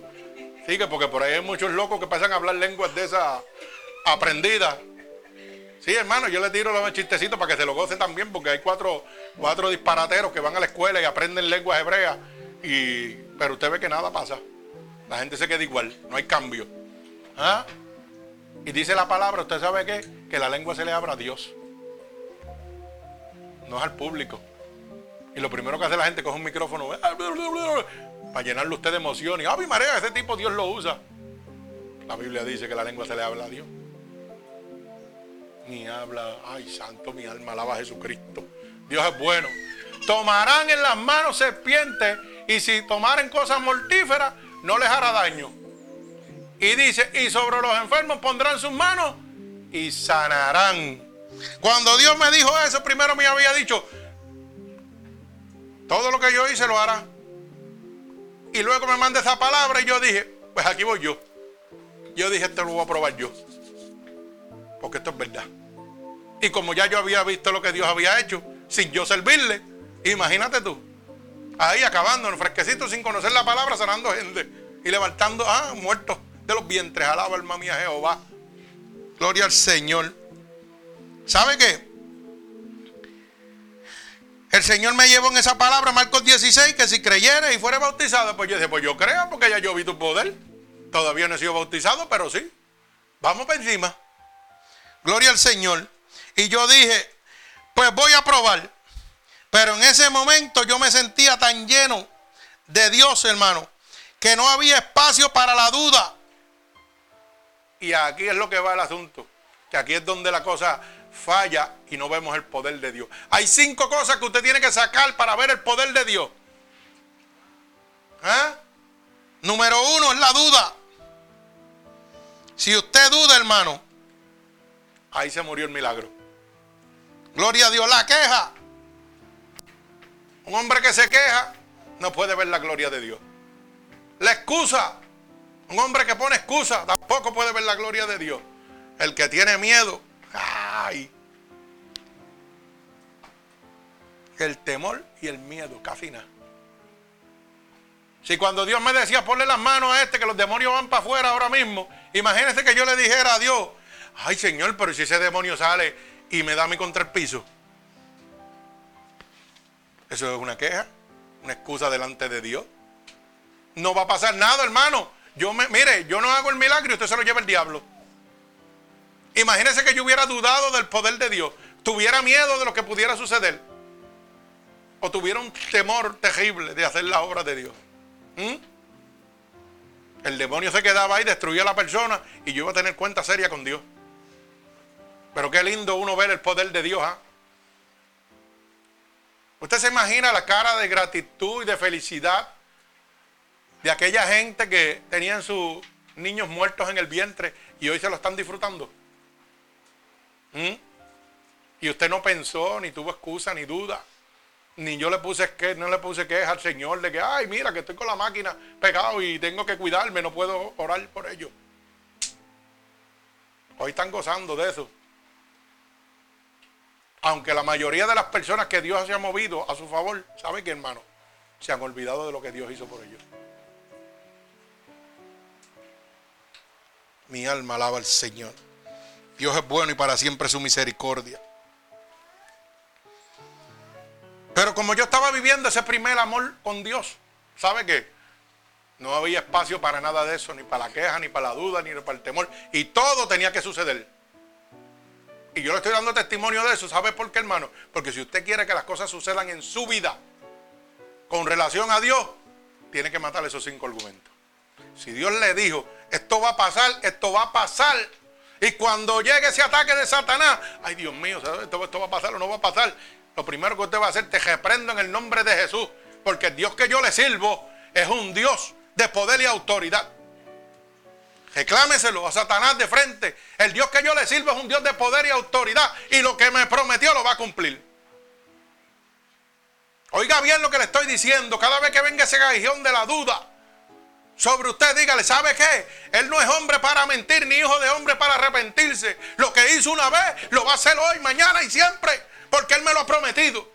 Speaker 1: Sí, que porque por ahí hay muchos locos que pasan a hablar lenguas de esas aprendidas. Sí, hermano, yo le tiro los chistecitos para que se lo goce también, porque hay cuatro, cuatro disparateros que van a la escuela y aprenden lenguas hebreas, y, pero usted ve que nada pasa. La gente se queda igual, no hay cambio. ¿Ah? Y dice la palabra, ¿usted sabe qué? Que la lengua se le abra a Dios, no es al público. Y lo primero que hace la gente coge un micrófono para llenarle usted de emoción. Y, ¡ay, mi marea! Ese tipo Dios lo usa. La Biblia dice que la lengua se le habla a Dios ni habla, ay santo, mi alma alaba a Jesucristo. Dios es bueno. Tomarán en las manos serpientes y si tomaren cosas mortíferas, no les hará daño. Y dice, y sobre los enfermos pondrán sus manos y sanarán. Cuando Dios me dijo eso, primero me había dicho, todo lo que yo hice lo hará. Y luego me manda esa palabra y yo dije, pues aquí voy yo. Yo dije, esto lo voy a probar yo porque esto es verdad. Y como ya yo había visto lo que Dios había hecho, sin yo servirle, imagínate tú, ahí acabando en fresquecito sin conocer la palabra, sanando gente y levantando ah, muertos de los vientres. Alaba alma mía Jehová. Gloria al Señor. ¿Sabe qué? El Señor me llevó en esa palabra, Marcos 16, que si creyera y fuera bautizado, pues yo dije, pues yo creo, porque ya yo vi tu poder. Todavía no he sido bautizado, pero sí. Vamos para encima. Gloria al Señor. Y yo dije, pues voy a probar. Pero en ese momento yo me sentía tan lleno de Dios, hermano, que no había espacio para la duda. Y aquí es lo que va el asunto. Que aquí es donde la cosa falla y no vemos el poder de Dios. Hay cinco cosas que usted tiene que sacar para ver el poder de Dios. ¿Eh? Número uno es la duda. Si usted duda, hermano, Ahí se murió el milagro. Gloria a Dios, la queja. Un hombre que se queja no puede ver la gloria de Dios. La excusa. Un hombre que pone excusa tampoco puede ver la gloria de Dios. El que tiene miedo. Ay. El temor y el miedo, casi. Si cuando Dios me decía ponle las manos a este que los demonios van para afuera ahora mismo, imagínese que yo le dijera a Dios, ay Señor, pero si ese demonio sale y me da mi contra el piso. Eso es una queja, una excusa delante de Dios. No va a pasar nada, hermano. Yo me, mire, yo no hago el milagro y usted se lo lleva el diablo. Imagínese que yo hubiera dudado del poder de Dios, tuviera miedo de lo que pudiera suceder, o tuviera un temor terrible de hacer la obra de Dios. ¿Mm? El demonio se quedaba ahí, destruía a la persona y yo iba a tener cuenta seria con Dios. Pero qué lindo uno ver el poder de Dios. ¿ah? Usted se imagina la cara de gratitud y de felicidad de aquella gente que tenían sus niños muertos en el vientre y hoy se lo están disfrutando. ¿Mm? Y usted no pensó, ni tuvo excusa, ni duda. Ni yo le puse que no le puse queja al Señor de que, ay, mira, que estoy con la máquina pegado y tengo que cuidarme, no puedo orar por ello. Hoy están gozando de eso. Aunque la mayoría de las personas que Dios se ha movido a su favor, ¿sabe qué, hermano? Se han olvidado de lo que Dios hizo por ellos. Mi alma alaba al Señor. Dios es bueno y para siempre su misericordia. Pero como yo estaba viviendo ese primer amor con Dios, ¿sabe qué? No había espacio para nada de eso, ni para la queja, ni para la duda, ni para el temor. Y todo tenía que suceder. Y yo le estoy dando testimonio de eso. ¿Sabe por qué, hermano? Porque si usted quiere que las cosas sucedan en su vida con relación a Dios, tiene que matar esos cinco argumentos. Si Dios le dijo, esto va a pasar, esto va a pasar. Y cuando llegue ese ataque de Satanás, ay Dios mío, esto, esto va a pasar o no va a pasar. Lo primero que usted va a hacer, te reprendo en el nombre de Jesús. Porque el Dios que yo le sirvo es un Dios de poder y autoridad. Reclámeselo a Satanás de frente. El Dios que yo le sirvo es un Dios de poder y autoridad. Y lo que me prometió lo va a cumplir. Oiga bien lo que le estoy diciendo. Cada vez que venga ese gallón de la duda sobre usted, dígale, ¿sabe qué? Él no es hombre para mentir, ni hijo de hombre para arrepentirse. Lo que hizo una vez, lo va a hacer hoy, mañana y siempre porque Él me lo ha prometido.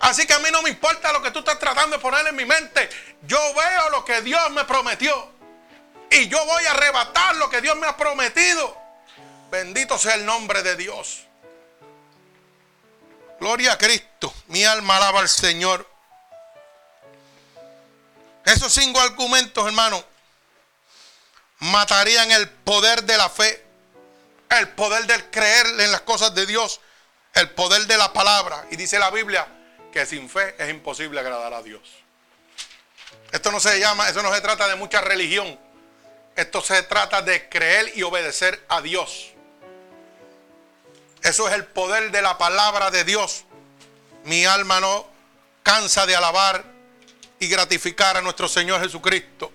Speaker 1: Así que a mí no me importa lo que tú estás tratando de poner en mi mente. Yo veo lo que Dios me prometió. Y yo voy a arrebatar lo que Dios me ha prometido. Bendito sea el nombre de Dios. Gloria a Cristo. Mi alma alaba al Señor. Esos cinco argumentos, hermano, matarían el poder de la fe el poder del creer en las cosas de Dios, el poder de la palabra. Y dice la Biblia que sin fe es imposible agradar a Dios. Esto no se llama, eso no se trata de mucha religión. Esto se trata de creer y obedecer a Dios. Eso es el poder de la palabra de Dios. Mi alma no cansa de alabar y gratificar a nuestro Señor Jesucristo.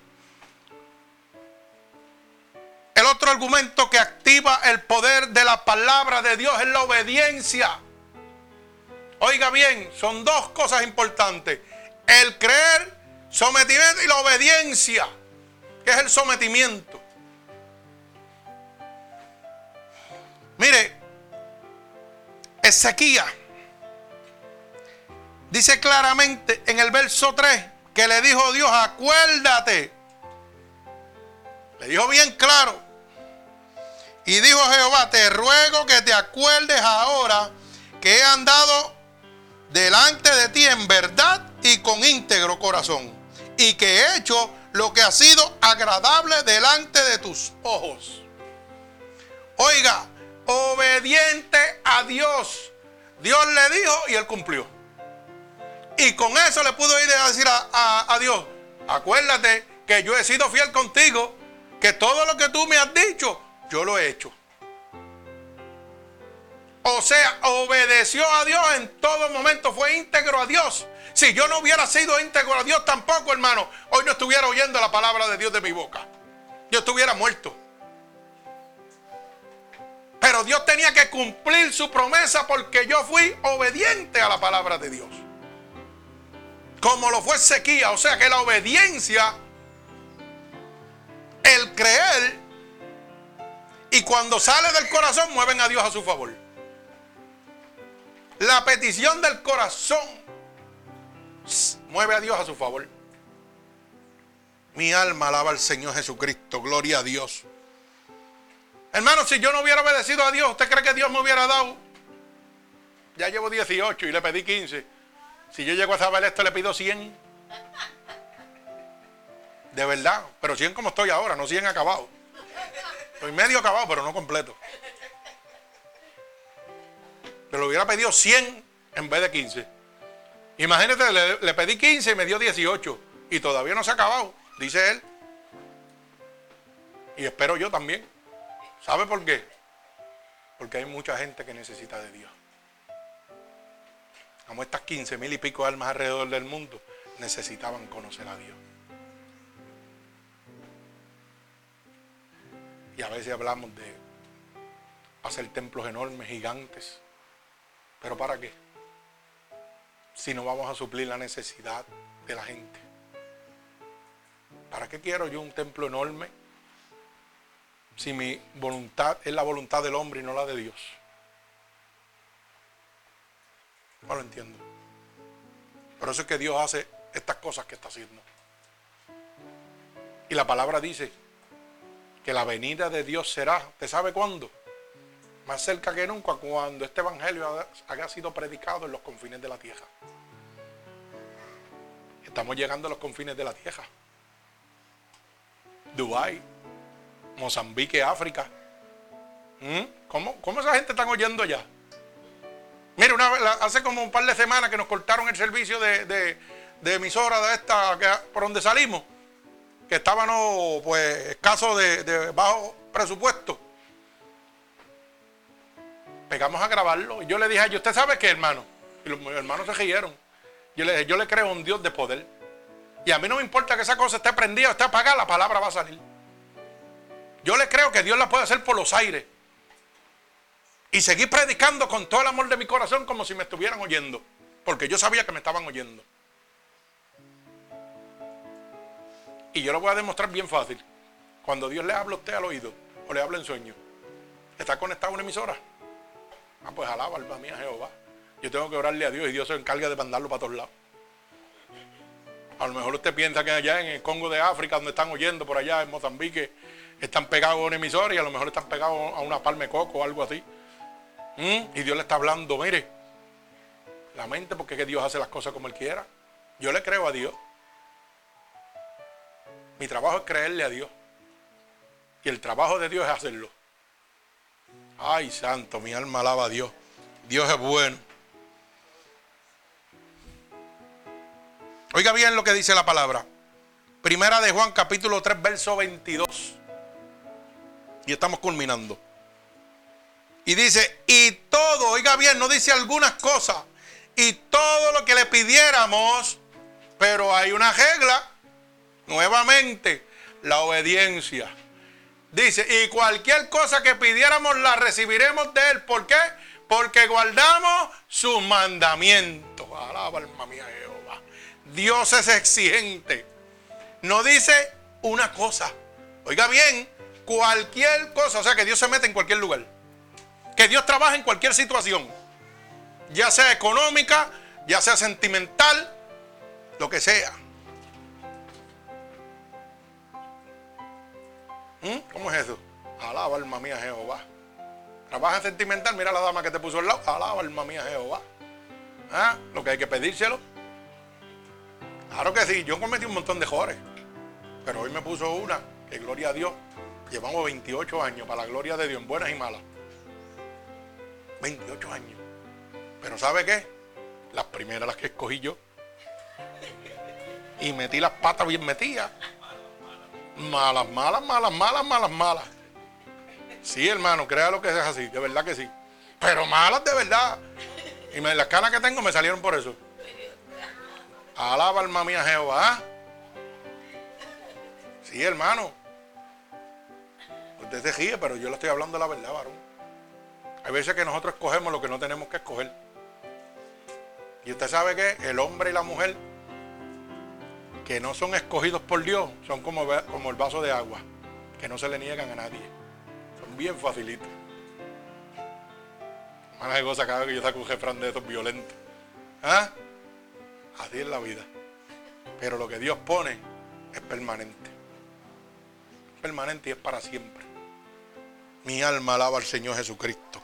Speaker 1: El otro argumento que activa el poder de la palabra de Dios es la obediencia. Oiga bien, son dos cosas importantes. El creer, sometimiento y la obediencia, que es el sometimiento. Mire, Ezequiel dice claramente en el verso 3 que le dijo Dios, acuérdate. Le dijo bien claro, y dijo Jehová, te ruego que te acuerdes ahora que he andado delante de ti en verdad y con íntegro corazón. Y que he hecho lo que ha sido agradable delante de tus ojos. Oiga, obediente a Dios. Dios le dijo y él cumplió. Y con eso le pudo ir a decir a, Dios, acuérdate que yo he sido fiel contigo, que todo lo que tú me has dicho, yo lo he hecho. O sea, obedeció a Dios en todo momento, fue íntegro a Dios. Si yo no hubiera sido íntegro a Dios tampoco, hermano, hoy no estuviera oyendo la palabra de Dios de mi boca. Yo estuviera muerto. Pero Dios tenía que cumplir su promesa porque yo fui obediente a la palabra de Dios. Como lo fue Sequía, o sea que la obediencia, el creer, y cuando sale del corazón, mueven a Dios a su favor. La petición del corazón mueve a Dios a su favor. Mi alma alaba al Señor Jesucristo. Gloria a Dios. Hermano, si yo no hubiera obedecido a Dios, ¿usted cree que Dios me hubiera dado ya llevo 18 y le pedí 15. Si yo llego a saber esto, le pido 100. De verdad, pero 100 como estoy ahora, no 100 acabado. Estoy medio acabado, pero no completo. Pero le hubiera pedido 100 en vez de 15. Imagínate, le, le pedí 15 y me dio 18. Y todavía no se ha acabado, dice él. Y espero yo también. ¿Sabe por qué? Porque hay mucha gente que necesita de Dios. Como estas 15 mil y pico almas alrededor del mundo necesitaban conocer a Dios. Y a veces hablamos de hacer templos enormes, gigantes. ¿Pero para qué? Si no vamos a suplir la necesidad de la gente. ¿Para qué quiero yo un templo enorme si mi voluntad es la voluntad del hombre y no la de Dios? No lo entiendo. Por eso es que Dios hace estas cosas que está haciendo. Y la palabra dice que la venida de Dios será, ¿te sabe cuándo? Más cerca que nunca cuando este evangelio haya sido predicado en los confines de la tierra. Estamos llegando a los confines de la tierra. Dubái, Mozambique, África. ¿Mm? ¿Cómo, ¿Cómo, esa gente está oyendo ya? Mire, hace como un par de semanas que nos cortaron el servicio de, de, emisora de esta, por donde salimos, que estábamos pues escasos de, de bajo presupuesto. Pegamos a grabarlo. Y yo le dije a ellos, ¿usted sabe qué, hermano? Y los hermanos se rieron. Yo le dije, yo le creo a un Dios de poder. Y a mí no me importa que esa cosa esté prendida o esté apagada, la palabra va a salir. Yo le creo que Dios la puede hacer por los aires. Y seguir predicando con todo el amor de mi corazón como si me estuvieran oyendo. Porque yo sabía que me estaban oyendo. Y yo lo voy a demostrar bien fácil. Cuando Dios le habla a usted al oído o le habla en sueño, ¿está conectado a una emisora? Ah, pues alaba, alma mía, Jehová. Yo tengo que orarle a Dios y Dios se encarga de mandarlo para todos lados. A lo mejor usted piensa que allá en el Congo de África, donde están oyendo, por allá en Mozambique, están pegados a un emisor y a lo mejor están pegados a una palma de coco o algo así. ¿Mm? Y Dios le está hablando, mire, la mente porque es que Dios hace las cosas como Él quiera. Yo le creo a Dios. Mi trabajo es creerle a Dios. Y el trabajo de Dios es hacerlo. Ay, santo, mi alma alaba a Dios. Dios es bueno. Oiga bien lo que dice la palabra. Primera de Juan capítulo 3, verso 22. Y estamos culminando. Y dice, y todo, oiga bien, no dice algunas cosas. Y todo lo que le pidiéramos, pero hay una regla, nuevamente, la obediencia. Dice, y cualquier cosa que pidiéramos la recibiremos de Él. ¿Por qué? Porque guardamos sus mandamientos. Alaba alma mía Jehová. Dios es exigente. No dice una cosa. Oiga bien, cualquier cosa. O sea que Dios se mete en cualquier lugar. Que Dios trabaja en cualquier situación. Ya sea económica, ya sea sentimental, lo que sea. ¿Mm? ¿Cómo es eso? Alaba alma mía Jehová. Trabaja sentimental, mira la dama que te puso al lado. Alaba alma mía Jehová. ¿Ah? Lo que hay que pedírselo. Claro que sí, yo cometí un montón de jores. Pero hoy me puso una, que gloria a Dios. Llevamos 28 años para la gloria de Dios, en buenas y malas. 28 años. Pero ¿sabe qué? Las primeras las que escogí yo. Y metí las patas bien metidas. Malas, malas, malas, malas, malas, malas. Sí, hermano, créalo que es así, de verdad que sí. Pero malas de verdad. Y las canas que tengo me salieron por eso. Alaba alma mía Jehová. Sí, hermano. Usted se ríe, pero yo le estoy hablando la verdad, varón. Hay veces que nosotros escogemos lo que no tenemos que escoger. Y usted sabe que el hombre y la mujer que no son escogidos por Dios son como, como el vaso de agua, que no se le niegan a nadie. Son bien facilitos. Mala cosa cada vez que yo saco un jefrán de estos violentos. ¿Ah? Así es la vida. Pero lo que Dios pone es permanente. Permanente y es para siempre. Mi alma alaba al Señor Jesucristo.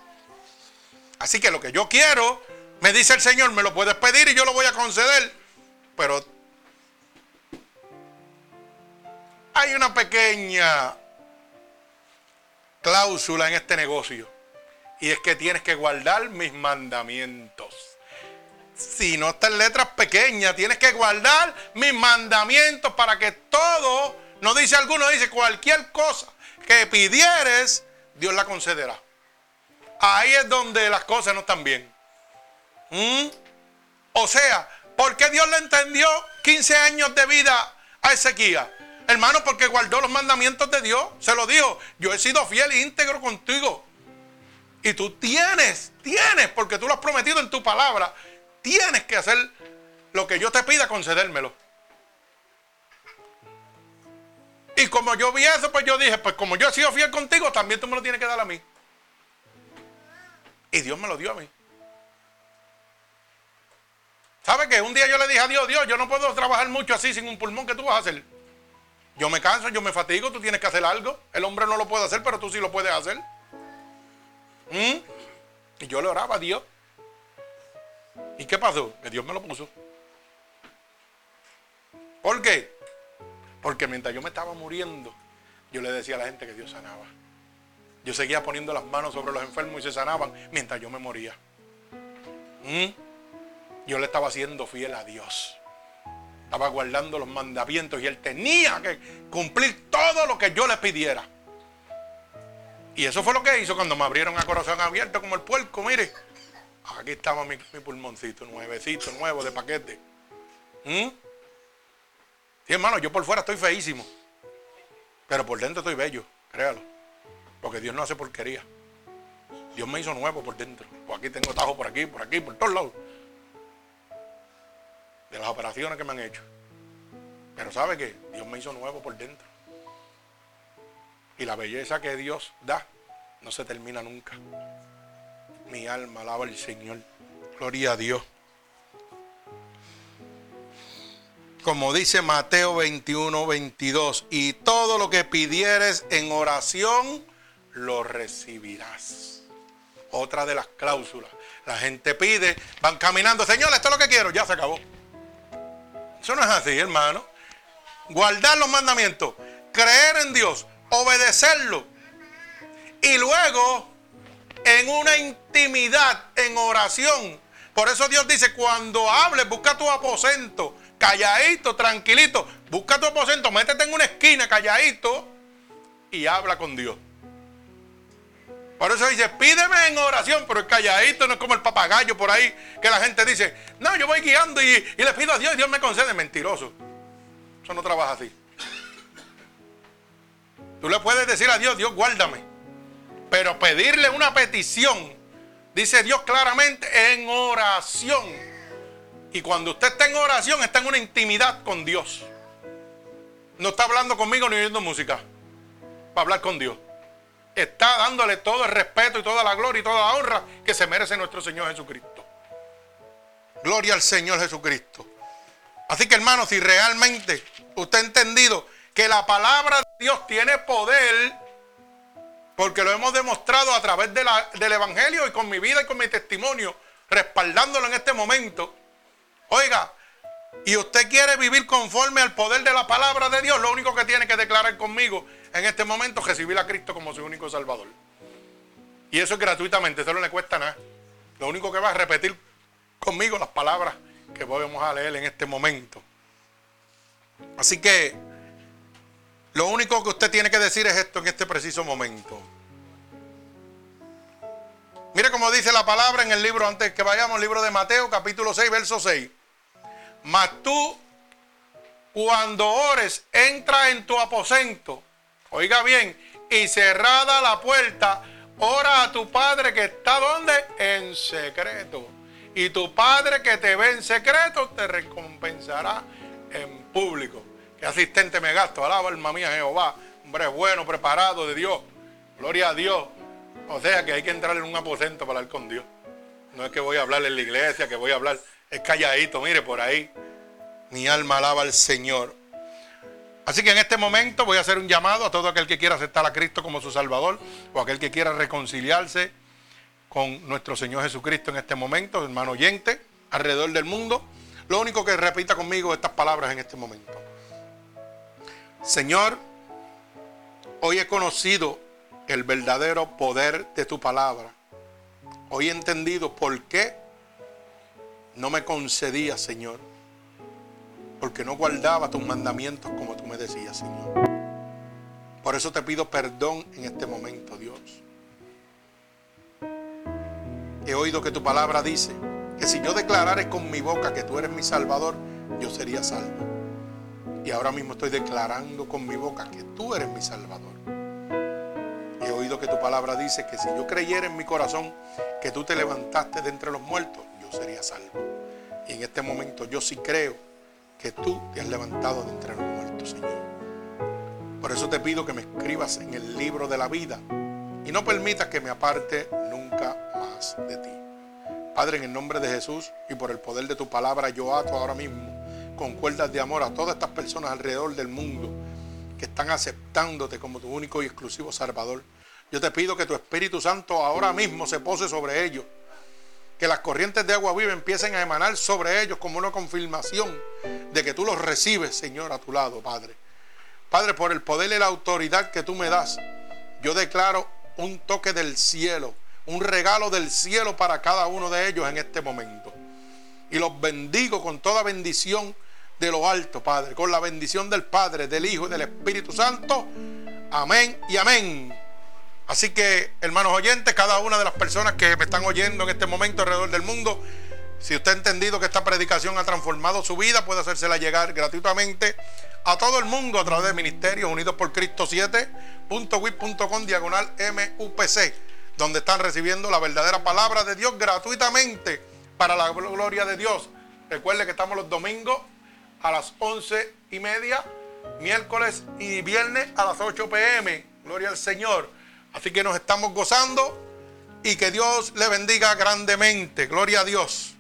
Speaker 1: Así que lo que yo quiero Me dice el Señor, me lo puedes pedir y yo lo voy a conceder. Pero hay una pequeña cláusula en este negocio. Y es que tienes que guardar mis mandamientos. Si no está en letras pequeñas, tienes que guardar mis mandamientos para que todo, no dice alguno, dice cualquier cosa que pidieres, Dios la concederá. Ahí es donde las cosas no están bien. ¿Mm? O sea, ¿por qué Dios le entendió 15 años de vida a Ezequiel? Hermano, porque guardó los mandamientos de Dios. Se lo dijo, yo he sido fiel e íntegro contigo. Y tú tienes, tienes, porque tú lo has prometido en tu palabra, tienes que hacer lo que yo te pida, concedérmelo. Y como yo vi eso, pues yo dije, pues como yo he sido fiel contigo, también tú me lo tienes que dar a mí. Y Dios me lo dio a mí. ¿Sabe que Un día yo le dije a Dios, Dios, yo no puedo trabajar mucho así sin un pulmón, ¿qué tú vas a hacer? Yo me canso, yo me fatigo, tú tienes que hacer algo. El hombre no lo puede hacer, pero tú sí lo puedes hacer. ¿Mm? Y yo le oraba a Dios. ¿Y qué pasó? Que Dios me lo puso. ¿Por qué? Porque mientras yo me estaba muriendo, yo le decía a la gente que Dios sanaba. Yo seguía poniendo las manos sobre los enfermos y se sanaban mientras yo me moría. ¿Mm? Yo le estaba haciendo fiel a Dios estaba guardando los mandamientos y él tenía que cumplir todo lo que yo le pidiera. Y eso fue lo que hizo cuando me abrieron a corazón abierto como el puerco, mire. Aquí estaba mi, pulmoncito nuevecito, nuevo de paquete. ¿Mm? Sí, hermano, yo por fuera estoy feísimo. Pero por dentro estoy bello, créalo. Porque Dios no hace porquería. Dios me hizo nuevo por dentro. Pues aquí tengo tajo por aquí, por aquí, por todos lados de las operaciones que me han hecho. Pero sabe que Dios me hizo nuevo por dentro. Y la belleza que Dios da no se termina nunca. Mi alma alaba al Señor. Gloria a Dios. Como dice Mateo 21, 22, y todo lo que pidieres en oración, lo recibirás. Otra de las cláusulas. La gente pide, van caminando, Señor, esto es lo que quiero, ya se acabó. Eso no es así, hermano. Guardar los mandamientos, creer en Dios, obedecerlo. Y luego, en una intimidad, en oración. Por eso Dios dice, cuando hables, busca tu aposento, calladito, tranquilito. Busca tu aposento, métete en una esquina, calladito, y habla con Dios. Por eso dice, pídeme en oración, pero el calladito no es como el papagayo por ahí, que la gente dice, no, yo voy guiando y, le pido a Dios y Dios me concede. Mentiroso. Eso no trabaja así. Tú le puedes decir a Dios, Dios, guárdame. Pero pedirle una petición, dice Dios claramente, en oración. Y cuando usted está en oración, está en una intimidad con Dios. No está hablando conmigo ni oyendo música. Para hablar con Dios está dándole todo el respeto y toda la gloria y toda la honra que se merece nuestro Señor Jesucristo. Gloria al Señor Jesucristo. Así que hermanos, si realmente usted ha entendido que la palabra de Dios tiene poder, porque lo hemos demostrado a través del Evangelio y con mi vida y con mi testimonio, respaldándolo en este momento. Oiga, y usted quiere vivir conforme al poder de la palabra de Dios, lo único que tiene que declarar conmigo en este momento es recibir a Cristo como su único Salvador. Y eso es gratuitamente, eso no le cuesta nada. Lo único que va a repetir conmigo las palabras que vamos a leer en este momento. Así que lo único que usted tiene que decir es esto en este preciso momento. Mire cómo dice la palabra en el libro, antes que vayamos, el libro de Mateo, capítulo 6, verso 6. Mas tú, cuando ores, entra en tu aposento. Oiga bien, y cerrada la puerta, ora a tu padre que está donde? En secreto. Y tu padre que te ve en secreto te recompensará en público. ¿Qué asistente me gasto? Alaba alma mía Jehová. Hombre bueno, preparado de Dios. Gloria a Dios. O sea que hay que entrar en un aposento para hablar con Dios. No es que voy a hablar en la iglesia, que voy a hablar es calladito, mire por ahí. Mi alma alaba al Señor. Así que en este momento voy a hacer un llamado a todo aquel que quiera aceptar a Cristo como su Salvador o aquel que quiera reconciliarse con nuestro Señor Jesucristo en este momento, hermano oyente, alrededor del mundo. Lo único que repita conmigo estas palabras en este momento. Señor, hoy he conocido el verdadero poder de tu palabra. Hoy he entendido por qué no me concedías, Señor. Porque no guardaba tus mandamientos como tú me decías, Señor. Por eso te pido perdón en este momento, Dios. He oído que tu palabra dice que si yo declarare con mi boca que tú eres mi Salvador, yo sería salvo. Y ahora mismo estoy declarando con mi boca que tú eres mi Salvador. He oído que tu palabra dice que si yo creyera en mi corazón que tú te levantaste de entre los muertos, sería salvo. Y en este momento yo sí creo que tú te has levantado de entre los muertos, Señor. Por eso te pido que me escribas en el libro de la vida y no permitas que me aparte nunca más de ti. Padre, en el nombre de Jesús y por el poder de tu palabra, yo ato ahora mismo con cuerdas de amor a todas estas personas alrededor del mundo que están aceptándote como tu único y exclusivo Salvador. Yo te pido que tu Espíritu Santo ahora mismo se pose sobre ellos. Que las corrientes de agua viva empiecen a emanar sobre ellos como una confirmación de que tú los recibes, Señor, a tu lado, Padre. Padre, por el poder y la autoridad que tú me das, yo declaro un toque del cielo, un regalo del cielo para cada uno de ellos en este momento. Y los bendigo con toda bendición de lo alto, Padre, con la bendición del Padre, del Hijo y del Espíritu Santo. Amén y amén. Así que, hermanos oyentes, cada una de las personas que me están oyendo en este momento alrededor del mundo, si usted ha entendido que esta predicación ha transformado su vida, puede hacérsela llegar gratuitamente a todo el mundo a través de Ministerios Unidos por Cristo 7.wip.com diagonal MUPC, donde están recibiendo la verdadera palabra de Dios gratuitamente para la gloria de Dios. Recuerde que estamos los domingos a las 11 y media, miércoles y viernes a las 8 pm. Gloria al Señor. Así que nos estamos gozando y que Dios le bendiga grandemente. Gloria a Dios.